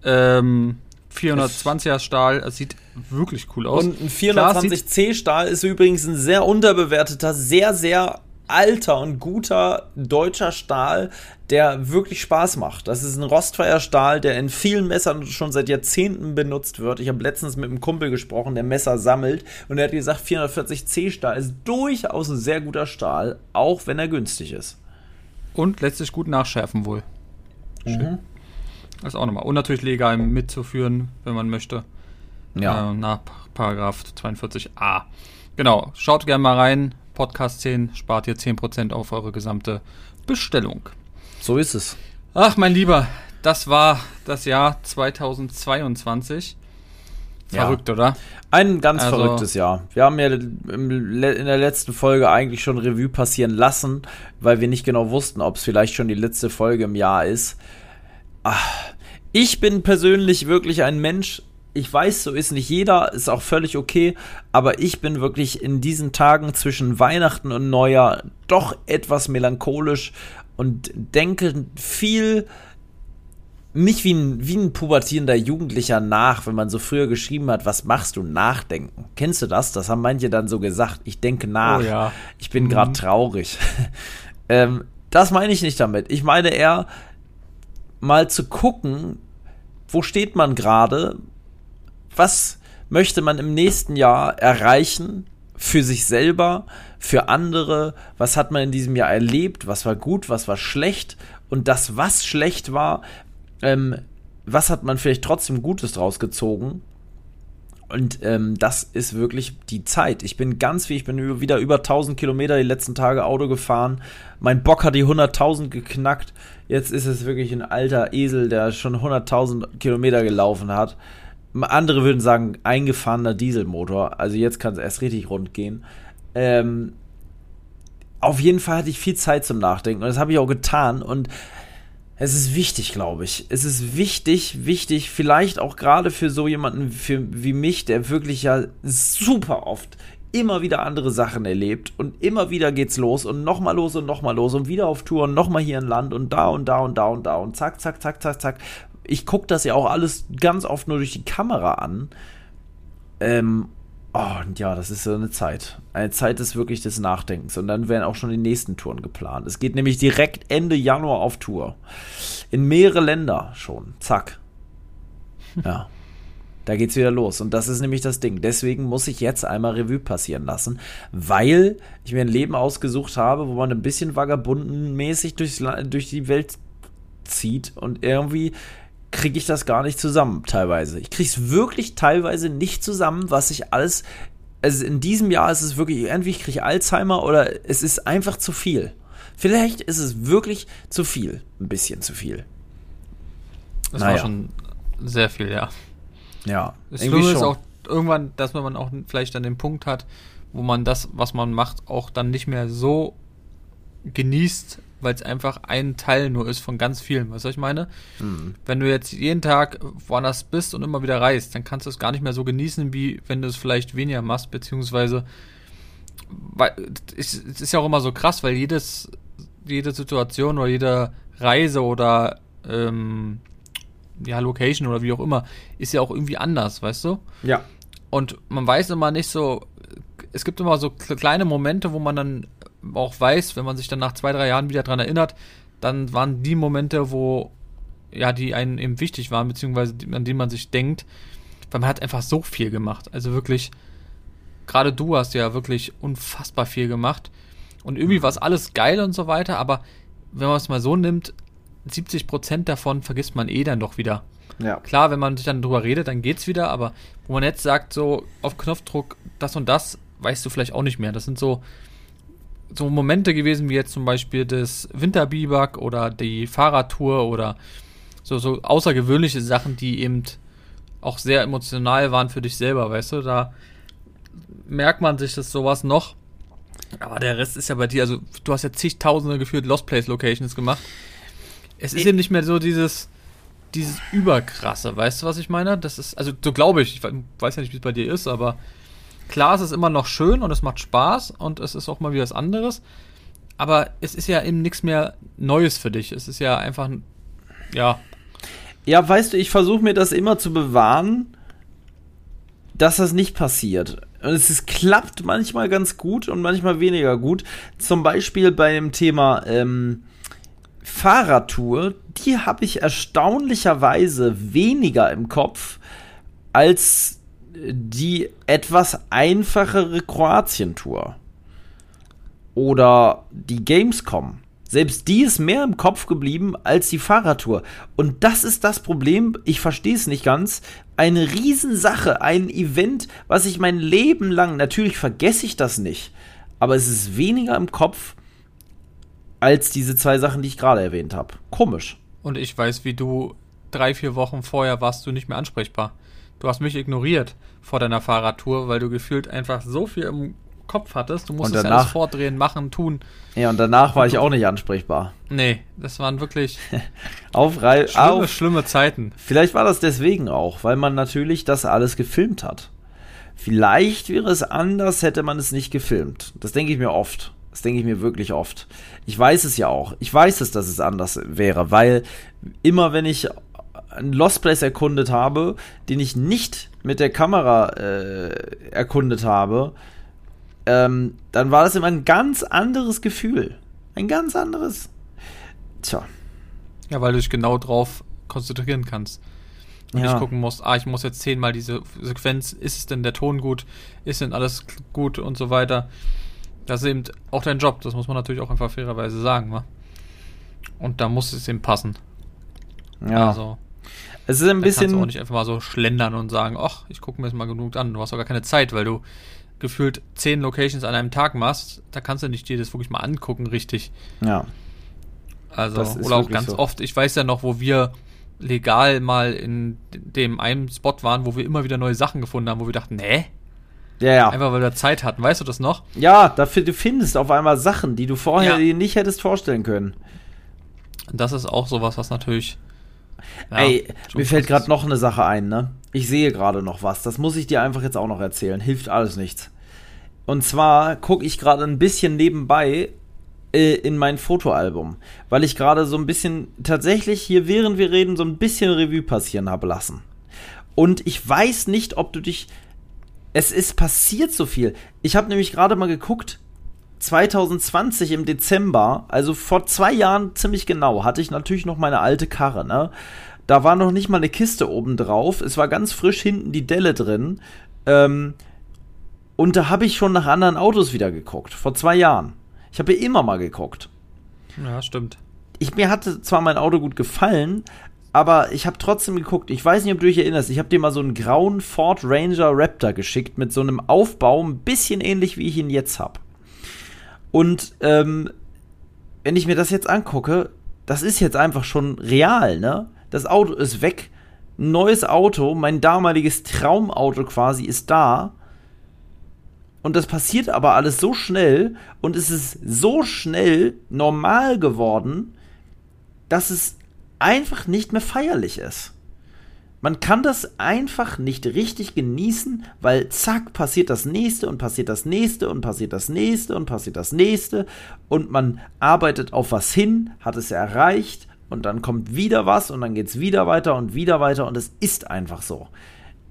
Ähm, 420er Stahl, es sieht wirklich cool aus. Und ein 420C Stahl ist übrigens ein sehr unterbewerteter, sehr, sehr alter und guter deutscher Stahl, der wirklich Spaß macht. Das ist ein rostfreier Stahl, der in vielen Messern schon seit Jahrzehnten benutzt wird. Ich habe letztens mit einem Kumpel gesprochen, der Messer sammelt und er hat gesagt, 440C Stahl ist durchaus ein sehr guter Stahl, auch wenn er günstig ist. Und letztlich gut nachschärfen wohl. Schön. Mhm. Das auch nochmal. Und natürlich legal mitzuführen, wenn man möchte. Ja. Äh, nach Paragraph 42a. Genau. Schaut gerne mal rein. Podcast 10 spart ihr 10% auf eure gesamte Bestellung. So ist es. Ach, mein Lieber, das war das Jahr 2022. Verrückt, ja. oder? Ein ganz also, verrücktes Jahr. Wir haben ja in der letzten Folge eigentlich schon Revue passieren lassen, weil wir nicht genau wussten, ob es vielleicht schon die letzte Folge im Jahr ist. ach, ich bin persönlich wirklich ein Mensch, ich weiß, so ist nicht jeder, ist auch völlig okay, aber ich bin wirklich in diesen Tagen zwischen Weihnachten und Neujahr doch etwas melancholisch und denke viel nicht wie ein, wie ein pubertierender Jugendlicher nach, wenn man so früher geschrieben hat, was machst du? Nachdenken. Kennst du das? Das haben manche dann so gesagt. Ich denke nach. Oh ja. Ich bin mhm. gerade traurig. ähm, das meine ich nicht damit. Ich meine eher, mal zu gucken, wo steht man gerade? Was möchte man im nächsten Jahr erreichen? Für sich selber, für andere? Was hat man in diesem Jahr erlebt? Was war gut? Was war schlecht? Und das, was schlecht war, ähm, was hat man vielleicht trotzdem Gutes draus gezogen? Und ähm, das ist wirklich die Zeit. Ich bin ganz wie, ich bin wieder über 1000 Kilometer die letzten Tage Auto gefahren. Mein Bock hat die 100.000 geknackt. Jetzt ist es wirklich ein alter Esel, der schon 100.000 Kilometer gelaufen hat. Andere würden sagen, eingefahrener Dieselmotor. Also jetzt kann es erst richtig rund gehen. Ähm, auf jeden Fall hatte ich viel Zeit zum Nachdenken und das habe ich auch getan. Und es ist wichtig, glaube ich. Es ist wichtig, wichtig, vielleicht auch gerade für so jemanden für, wie mich, der wirklich ja super oft immer wieder andere Sachen erlebt und immer wieder geht's los und nochmal los und nochmal los und wieder auf Tour und nochmal hier in Land und da und da und da und da und zack, zack, zack, zack, zack. Ich gucke das ja auch alles ganz oft nur durch die Kamera an. Ähm, Oh, und ja, das ist so eine Zeit. Eine Zeit des wirklich des Nachdenkens. Und dann werden auch schon die nächsten Touren geplant. Es geht nämlich direkt Ende Januar auf Tour. In mehrere Länder schon. Zack. Ja. Da geht's wieder los. Und das ist nämlich das Ding. Deswegen muss ich jetzt einmal Revue passieren lassen, weil ich mir ein Leben ausgesucht habe, wo man ein bisschen vagabundenmäßig durchs, durch die Welt zieht und irgendwie kriege ich das gar nicht zusammen, teilweise. Ich kriege es wirklich teilweise nicht zusammen, was ich alles. Also in diesem Jahr ist es wirklich, irgendwie ich kriege Alzheimer oder es ist einfach zu viel. Vielleicht ist es wirklich zu viel. Ein bisschen zu viel. Das naja. war schon sehr viel, ja. Ja. Das Schlimme ist auch irgendwann, dass man auch vielleicht dann den Punkt hat, wo man das, was man macht, auch dann nicht mehr so genießt, weil es einfach ein Teil nur ist von ganz vielen. Weißt du, was ich meine? Mhm. Wenn du jetzt jeden Tag woanders bist und immer wieder reist, dann kannst du es gar nicht mehr so genießen, wie wenn du es vielleicht weniger machst, beziehungsweise weil es ist ja auch immer so krass, weil jedes, jede Situation oder jede Reise oder ähm, ja, Location oder wie auch immer, ist ja auch irgendwie anders, weißt du? Ja. Und man weiß immer nicht so, es gibt immer so kleine Momente, wo man dann auch weiß, wenn man sich dann nach zwei, drei Jahren wieder dran erinnert, dann waren die Momente, wo ja, die einen eben wichtig waren, beziehungsweise an die man sich denkt, weil man hat einfach so viel gemacht. Also wirklich, gerade du hast ja wirklich unfassbar viel gemacht. Und irgendwie war es alles geil und so weiter, aber wenn man es mal so nimmt, 70% davon vergisst man eh dann doch wieder. Ja. Klar, wenn man sich dann drüber redet, dann geht's wieder, aber wo man jetzt sagt, so auf Knopfdruck, das und das, weißt du vielleicht auch nicht mehr. Das sind so, so Momente gewesen, wie jetzt zum Beispiel das Winterbiwak oder die Fahrradtour oder so, so außergewöhnliche Sachen, die eben auch sehr emotional waren für dich selber, weißt du, da merkt man sich das sowas noch. Aber der Rest ist ja bei dir, also du hast ja zigtausende gefühlt Lost Place Locations gemacht. Es ist ich eben nicht mehr so dieses, dieses überkrasse, weißt du, was ich meine? Das ist, also so glaube ich, ich weiß ja nicht, wie es bei dir ist, aber Klar, es ist immer noch schön und es macht Spaß und es ist auch mal wieder was anderes. Aber es ist ja eben nichts mehr Neues für dich. Es ist ja einfach, ja. Ja, weißt du, ich versuche mir das immer zu bewahren, dass das nicht passiert. Und es ist, klappt manchmal ganz gut und manchmal weniger gut. Zum Beispiel bei dem Thema ähm, Fahrradtour, die habe ich erstaunlicherweise weniger im Kopf als die etwas einfachere Kroatien-Tour. Oder die Gamescom. Selbst die ist mehr im Kopf geblieben als die Fahrradtour. Und das ist das Problem, ich verstehe es nicht ganz. Eine Riesensache, ein Event, was ich mein Leben lang, natürlich vergesse ich das nicht, aber es ist weniger im Kopf als diese zwei Sachen, die ich gerade erwähnt habe. Komisch. Und ich weiß, wie du drei, vier Wochen vorher warst du nicht mehr ansprechbar. Du hast mich ignoriert vor deiner Fahrradtour, weil du gefühlt einfach so viel im Kopf hattest. Du musstest ja danach- alles vordrehen, machen, tun. Ja, und danach war ich auch nicht ansprechbar. Nee, das waren wirklich Aufrei schlimme, auf. schlimme Zeiten. Vielleicht war das deswegen auch, weil man natürlich das alles gefilmt hat. Vielleicht wäre es anders, hätte man es nicht gefilmt. Das denke ich mir oft. Das denke ich mir wirklich oft. Ich weiß es ja auch. Ich weiß es, dass es anders wäre, weil immer wenn ich einen Lost Place erkundet habe, den ich nicht mit der Kamera äh, erkundet habe, ähm, dann war das immer ein ganz anderes Gefühl. Ein ganz anderes. Tja. Ja, weil du dich genau drauf konzentrieren kannst. Und Ja. nicht gucken musst, ah, ich muss jetzt zehnmal diese Sequenz, ist es denn der Ton gut, ist denn alles gut und so weiter. Das ist eben auch dein Job, das muss man natürlich auch einfach fairerweise sagen, wa? Und da muss es eben passen. Ja. Also, es ist ein da kannst du auch bisschen. nicht einfach mal so schlendern und sagen, ach, ich gucke mir jetzt mal genug an. Du hast auch gar keine Zeit, weil du gefühlt zehn Locations an einem Tag machst. Da kannst du nicht jedes wirklich mal angucken, richtig. Ja. Also, Das oder auch ganz so. oft, ich weiß ja noch, wo wir legal mal in dem einen Spot waren, wo wir immer wieder neue Sachen gefunden haben, wo wir dachten, nee, Ja, ja. einfach weil wir Zeit hatten. Weißt du das noch? Ja, dafür, du findest auf einmal Sachen, die du vorher Ja. dir nicht hättest vorstellen können. Das ist auch sowas, was natürlich. Ja, Ey, mir fällt gerade noch eine Sache ein, ne? Ich sehe gerade noch was. Das muss ich dir einfach jetzt auch noch erzählen. Hilft alles nichts. Und zwar gucke ich gerade ein bisschen nebenbei äh, in mein Fotoalbum, weil ich gerade so ein bisschen tatsächlich hier, während wir reden, so ein bisschen Revue passieren habe lassen. Und ich weiß nicht, ob du dich. Es ist passiert so viel. Ich habe nämlich gerade mal geguckt. 2020 im Dezember, also vor zwei Jahren ziemlich genau, hatte ich natürlich noch meine alte Karre, ne? Da war noch nicht mal eine Kiste oben drauf. Es war ganz frisch hinten die Delle drin. Ähm, und da habe ich schon nach anderen Autos wieder geguckt. Vor zwei Jahren. Ich habe ja immer mal geguckt. Ja, stimmt. Ich, mir hatte zwar mein Auto gut gefallen, aber ich habe trotzdem geguckt. Ich weiß nicht, ob du dich erinnerst. Ich habe dir mal so einen grauen Ford Ranger Raptor geschickt mit so einem Aufbau, ein bisschen ähnlich wie ich ihn jetzt habe. Und ähm, wenn ich mir das jetzt angucke, das ist jetzt einfach schon real, ne? Das Auto ist weg. Neues Auto, mein damaliges Traumauto quasi ist da. Und das passiert aber alles so schnell und es ist so schnell normal geworden, dass es einfach nicht mehr feierlich ist. Man kann das einfach nicht richtig genießen, weil zack, passiert das nächste und passiert das nächste und passiert das nächste und passiert das nächste und man arbeitet auf was hin, hat es erreicht und dann kommt wieder was und dann geht es wieder weiter und wieder weiter und es ist einfach so.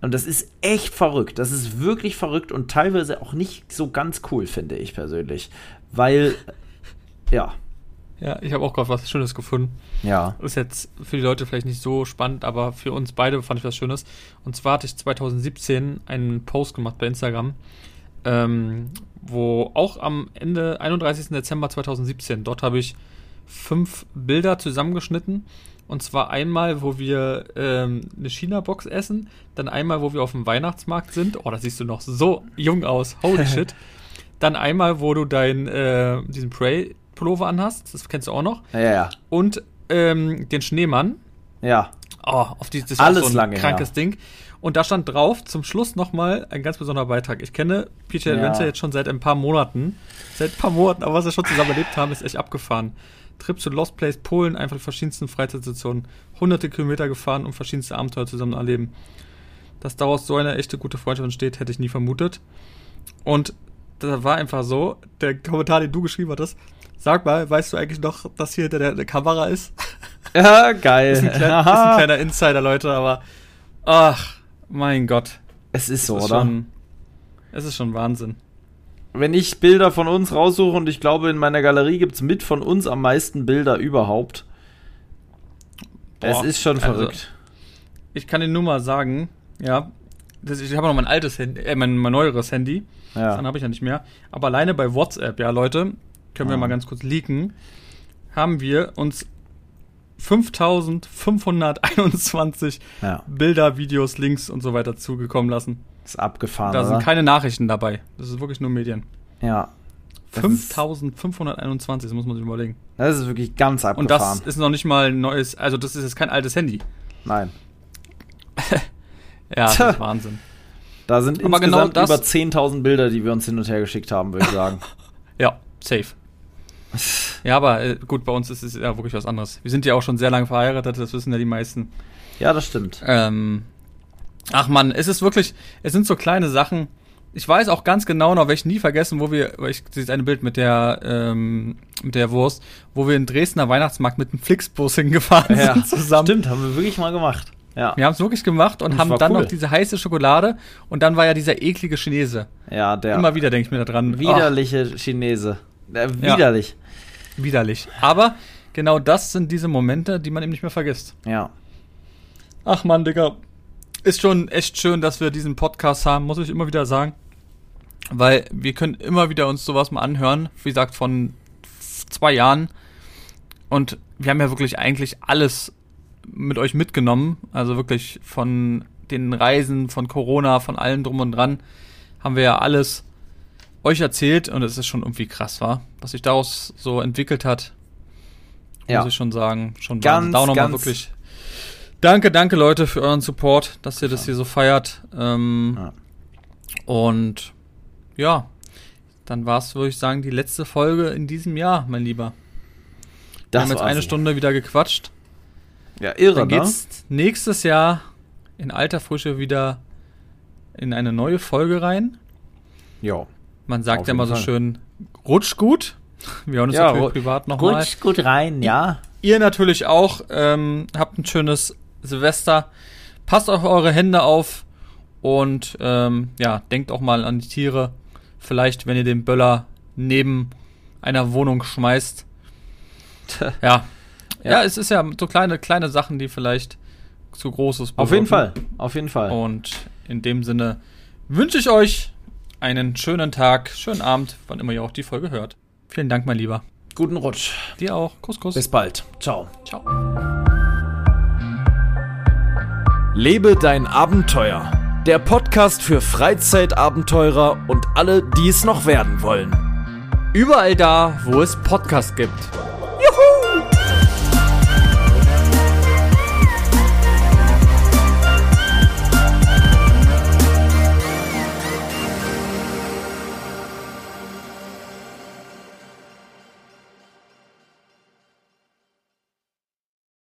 Und das ist echt verrückt. Das ist wirklich verrückt und teilweise auch nicht so ganz cool, finde ich persönlich. Weil, ja, Ja, ich habe auch gerade was Schönes gefunden. ja, Ist jetzt für die Leute vielleicht nicht so spannend, aber für uns beide fand ich was Schönes. Und zwar hatte ich 2017 einen Post gemacht bei Instagram, ähm, wo auch am Ende 31. Dezember 2017, dort habe ich fünf Bilder zusammengeschnitten. Und zwar einmal, wo wir ähm, eine China-Box essen, dann einmal, wo wir auf dem Weihnachtsmarkt sind. Oh, da siehst du noch so jung aus. Holy shit. Dann einmal, wo du dein, äh, diesen Prey-Pullover anhast. Das kennst du auch noch ja, ja, und ähm, den Schneemann. ja. Oh, auf die, das ist Alles so ein lange krankes her. Ding. Und da stand drauf, zum Schluss nochmal ein ganz besonderer Beitrag. Ich kenne PJ Ja. Adventure jetzt schon seit ein paar Monaten. Seit ein paar Monaten, aber was wir schon zusammen erlebt haben, ist echt abgefahren. Trip zu Lost Place Polen, einfach die verschiedensten Freizeitstationen, hunderte Kilometer gefahren, um verschiedenste Abenteuer zusammen zu erleben. Dass daraus so eine echte gute Freundschaft entsteht, hätte ich nie vermutet. Und da war einfach so, der Kommentar, den du geschrieben hattest, sag mal, weißt du eigentlich noch, dass hier hinter der, der Kamera ist? Ja, geil. Ist ein, klein, ist ein kleiner Insider, Leute, aber ach, mein Gott. es ist so, es ist oder? Schon, es ist schon Wahnsinn. Wenn ich Bilder von uns raussuche und ich glaube, in meiner Galerie gibt es mit von uns am meisten Bilder überhaupt. es Boah, ist schon also, verrückt. Ich kann dir nur mal sagen, ja, das, ich habe noch mein altes Handy, äh, mein, mein neueres Handy. Das ja. habe ich ja nicht mehr. Aber alleine bei WhatsApp, ja, Leute, können wir Ah. mal ganz kurz leaken, haben wir uns 5521 ja, Bilder, Videos, Links und so weiter zugekommen lassen. ist abgefahren, Da oder? sind keine Nachrichten dabei. Das ist wirklich nur Medien. ja. Das ist, 5521, das muss man sich überlegen. das ist wirklich ganz Und abgefahren. das ist noch nicht mal ein neues, also das ist jetzt kein altes Handy. Nein. Ja, das ist Wahnsinn. Da sind Aber genau insgesamt das- über 10.000 Bilder, die wir uns hin und her geschickt haben, würde ich sagen. Ja, safe. Ja, aber äh, gut, bei uns ist es ja wirklich was anderes. Wir sind ja auch schon sehr lange verheiratet, das wissen ja die meisten. ja, das stimmt. Ähm, ach man, es ist wirklich, es sind so kleine Sachen. Ich weiß auch ganz genau noch, werde ich nie vergessen, wo wir, weil ich dieses eine Bild mit der, ähm, mit der Wurst, wo wir in Dresdner Weihnachtsmarkt mit dem Flixbus hingefahren Ja, sind zusammen. Stimmt, haben wir wirklich mal gemacht. Ja, Wir haben es wirklich gemacht und Das haben dann cool. noch diese heiße Schokolade und dann war ja dieser eklige Chinese. ja der Immer wieder denke ich mir da dran. widerliche Chinese. Äh, widerlich. Ach, widerlich. Aber genau das sind diese Momente, die man eben nicht mehr vergisst. Ja. Ach man, Digga. Ist schon echt schön, dass wir diesen Podcast haben, muss ich immer wieder sagen. Weil wir können immer wieder uns sowas mal anhören. Wie gesagt, von zwei Jahren. Und wir haben ja wirklich eigentlich alles mit euch mitgenommen. Also wirklich von den Reisen, von Corona, von allem drum und dran. Haben wir ja alles euch erzählt. Und es ist schon irgendwie krass, war, Was sich daraus so entwickelt hat. Ja. Muss ich schon sagen. Schon Ganz. Da nochmal wirklich Danke, danke Leute für euren Support, dass ihr das hier so feiert. Ähm, Ja. Und ja, dann war es, würde ich sagen, die letzte Folge in diesem Jahr, mein Lieber. Wir Das haben jetzt eine sie. Stunde wieder gequatscht. Ja, irre, Dann ne? geht's nächstes Jahr in alter Frische wieder in eine neue Folge rein. Ja. Man sagt Auf ja immer so Fall. schön, rutsch gut. Wir hören uns Ja, natürlich privat nochmal. Gut, gut rein, ja. Ihr natürlich auch. Ähm, habt ein schönes Silvester. Passt auf eure Hände auf. Und ähm, ja, denkt auch mal an die Tiere. Vielleicht, wenn ihr den Böller neben einer Wohnung schmeißt. Ja. ja. Ja. es ist ja so kleine, kleine Sachen, die vielleicht zu Großes Auf jeden bewirken. Fall. Auf jeden Fall. Und in dem Sinne wünsche ich euch einen schönen Tag, schönen Abend, wann immer ihr auch die Folge hört. Vielen Dank, mein Lieber. Guten Rutsch. Dir auch. Kuss, Kuss. Bis bald. Ciao. Ciao. Lebe dein Abenteuer. Der Podcast für Freizeitabenteurer und alle, die es noch werden wollen. Überall da, wo es Podcasts gibt.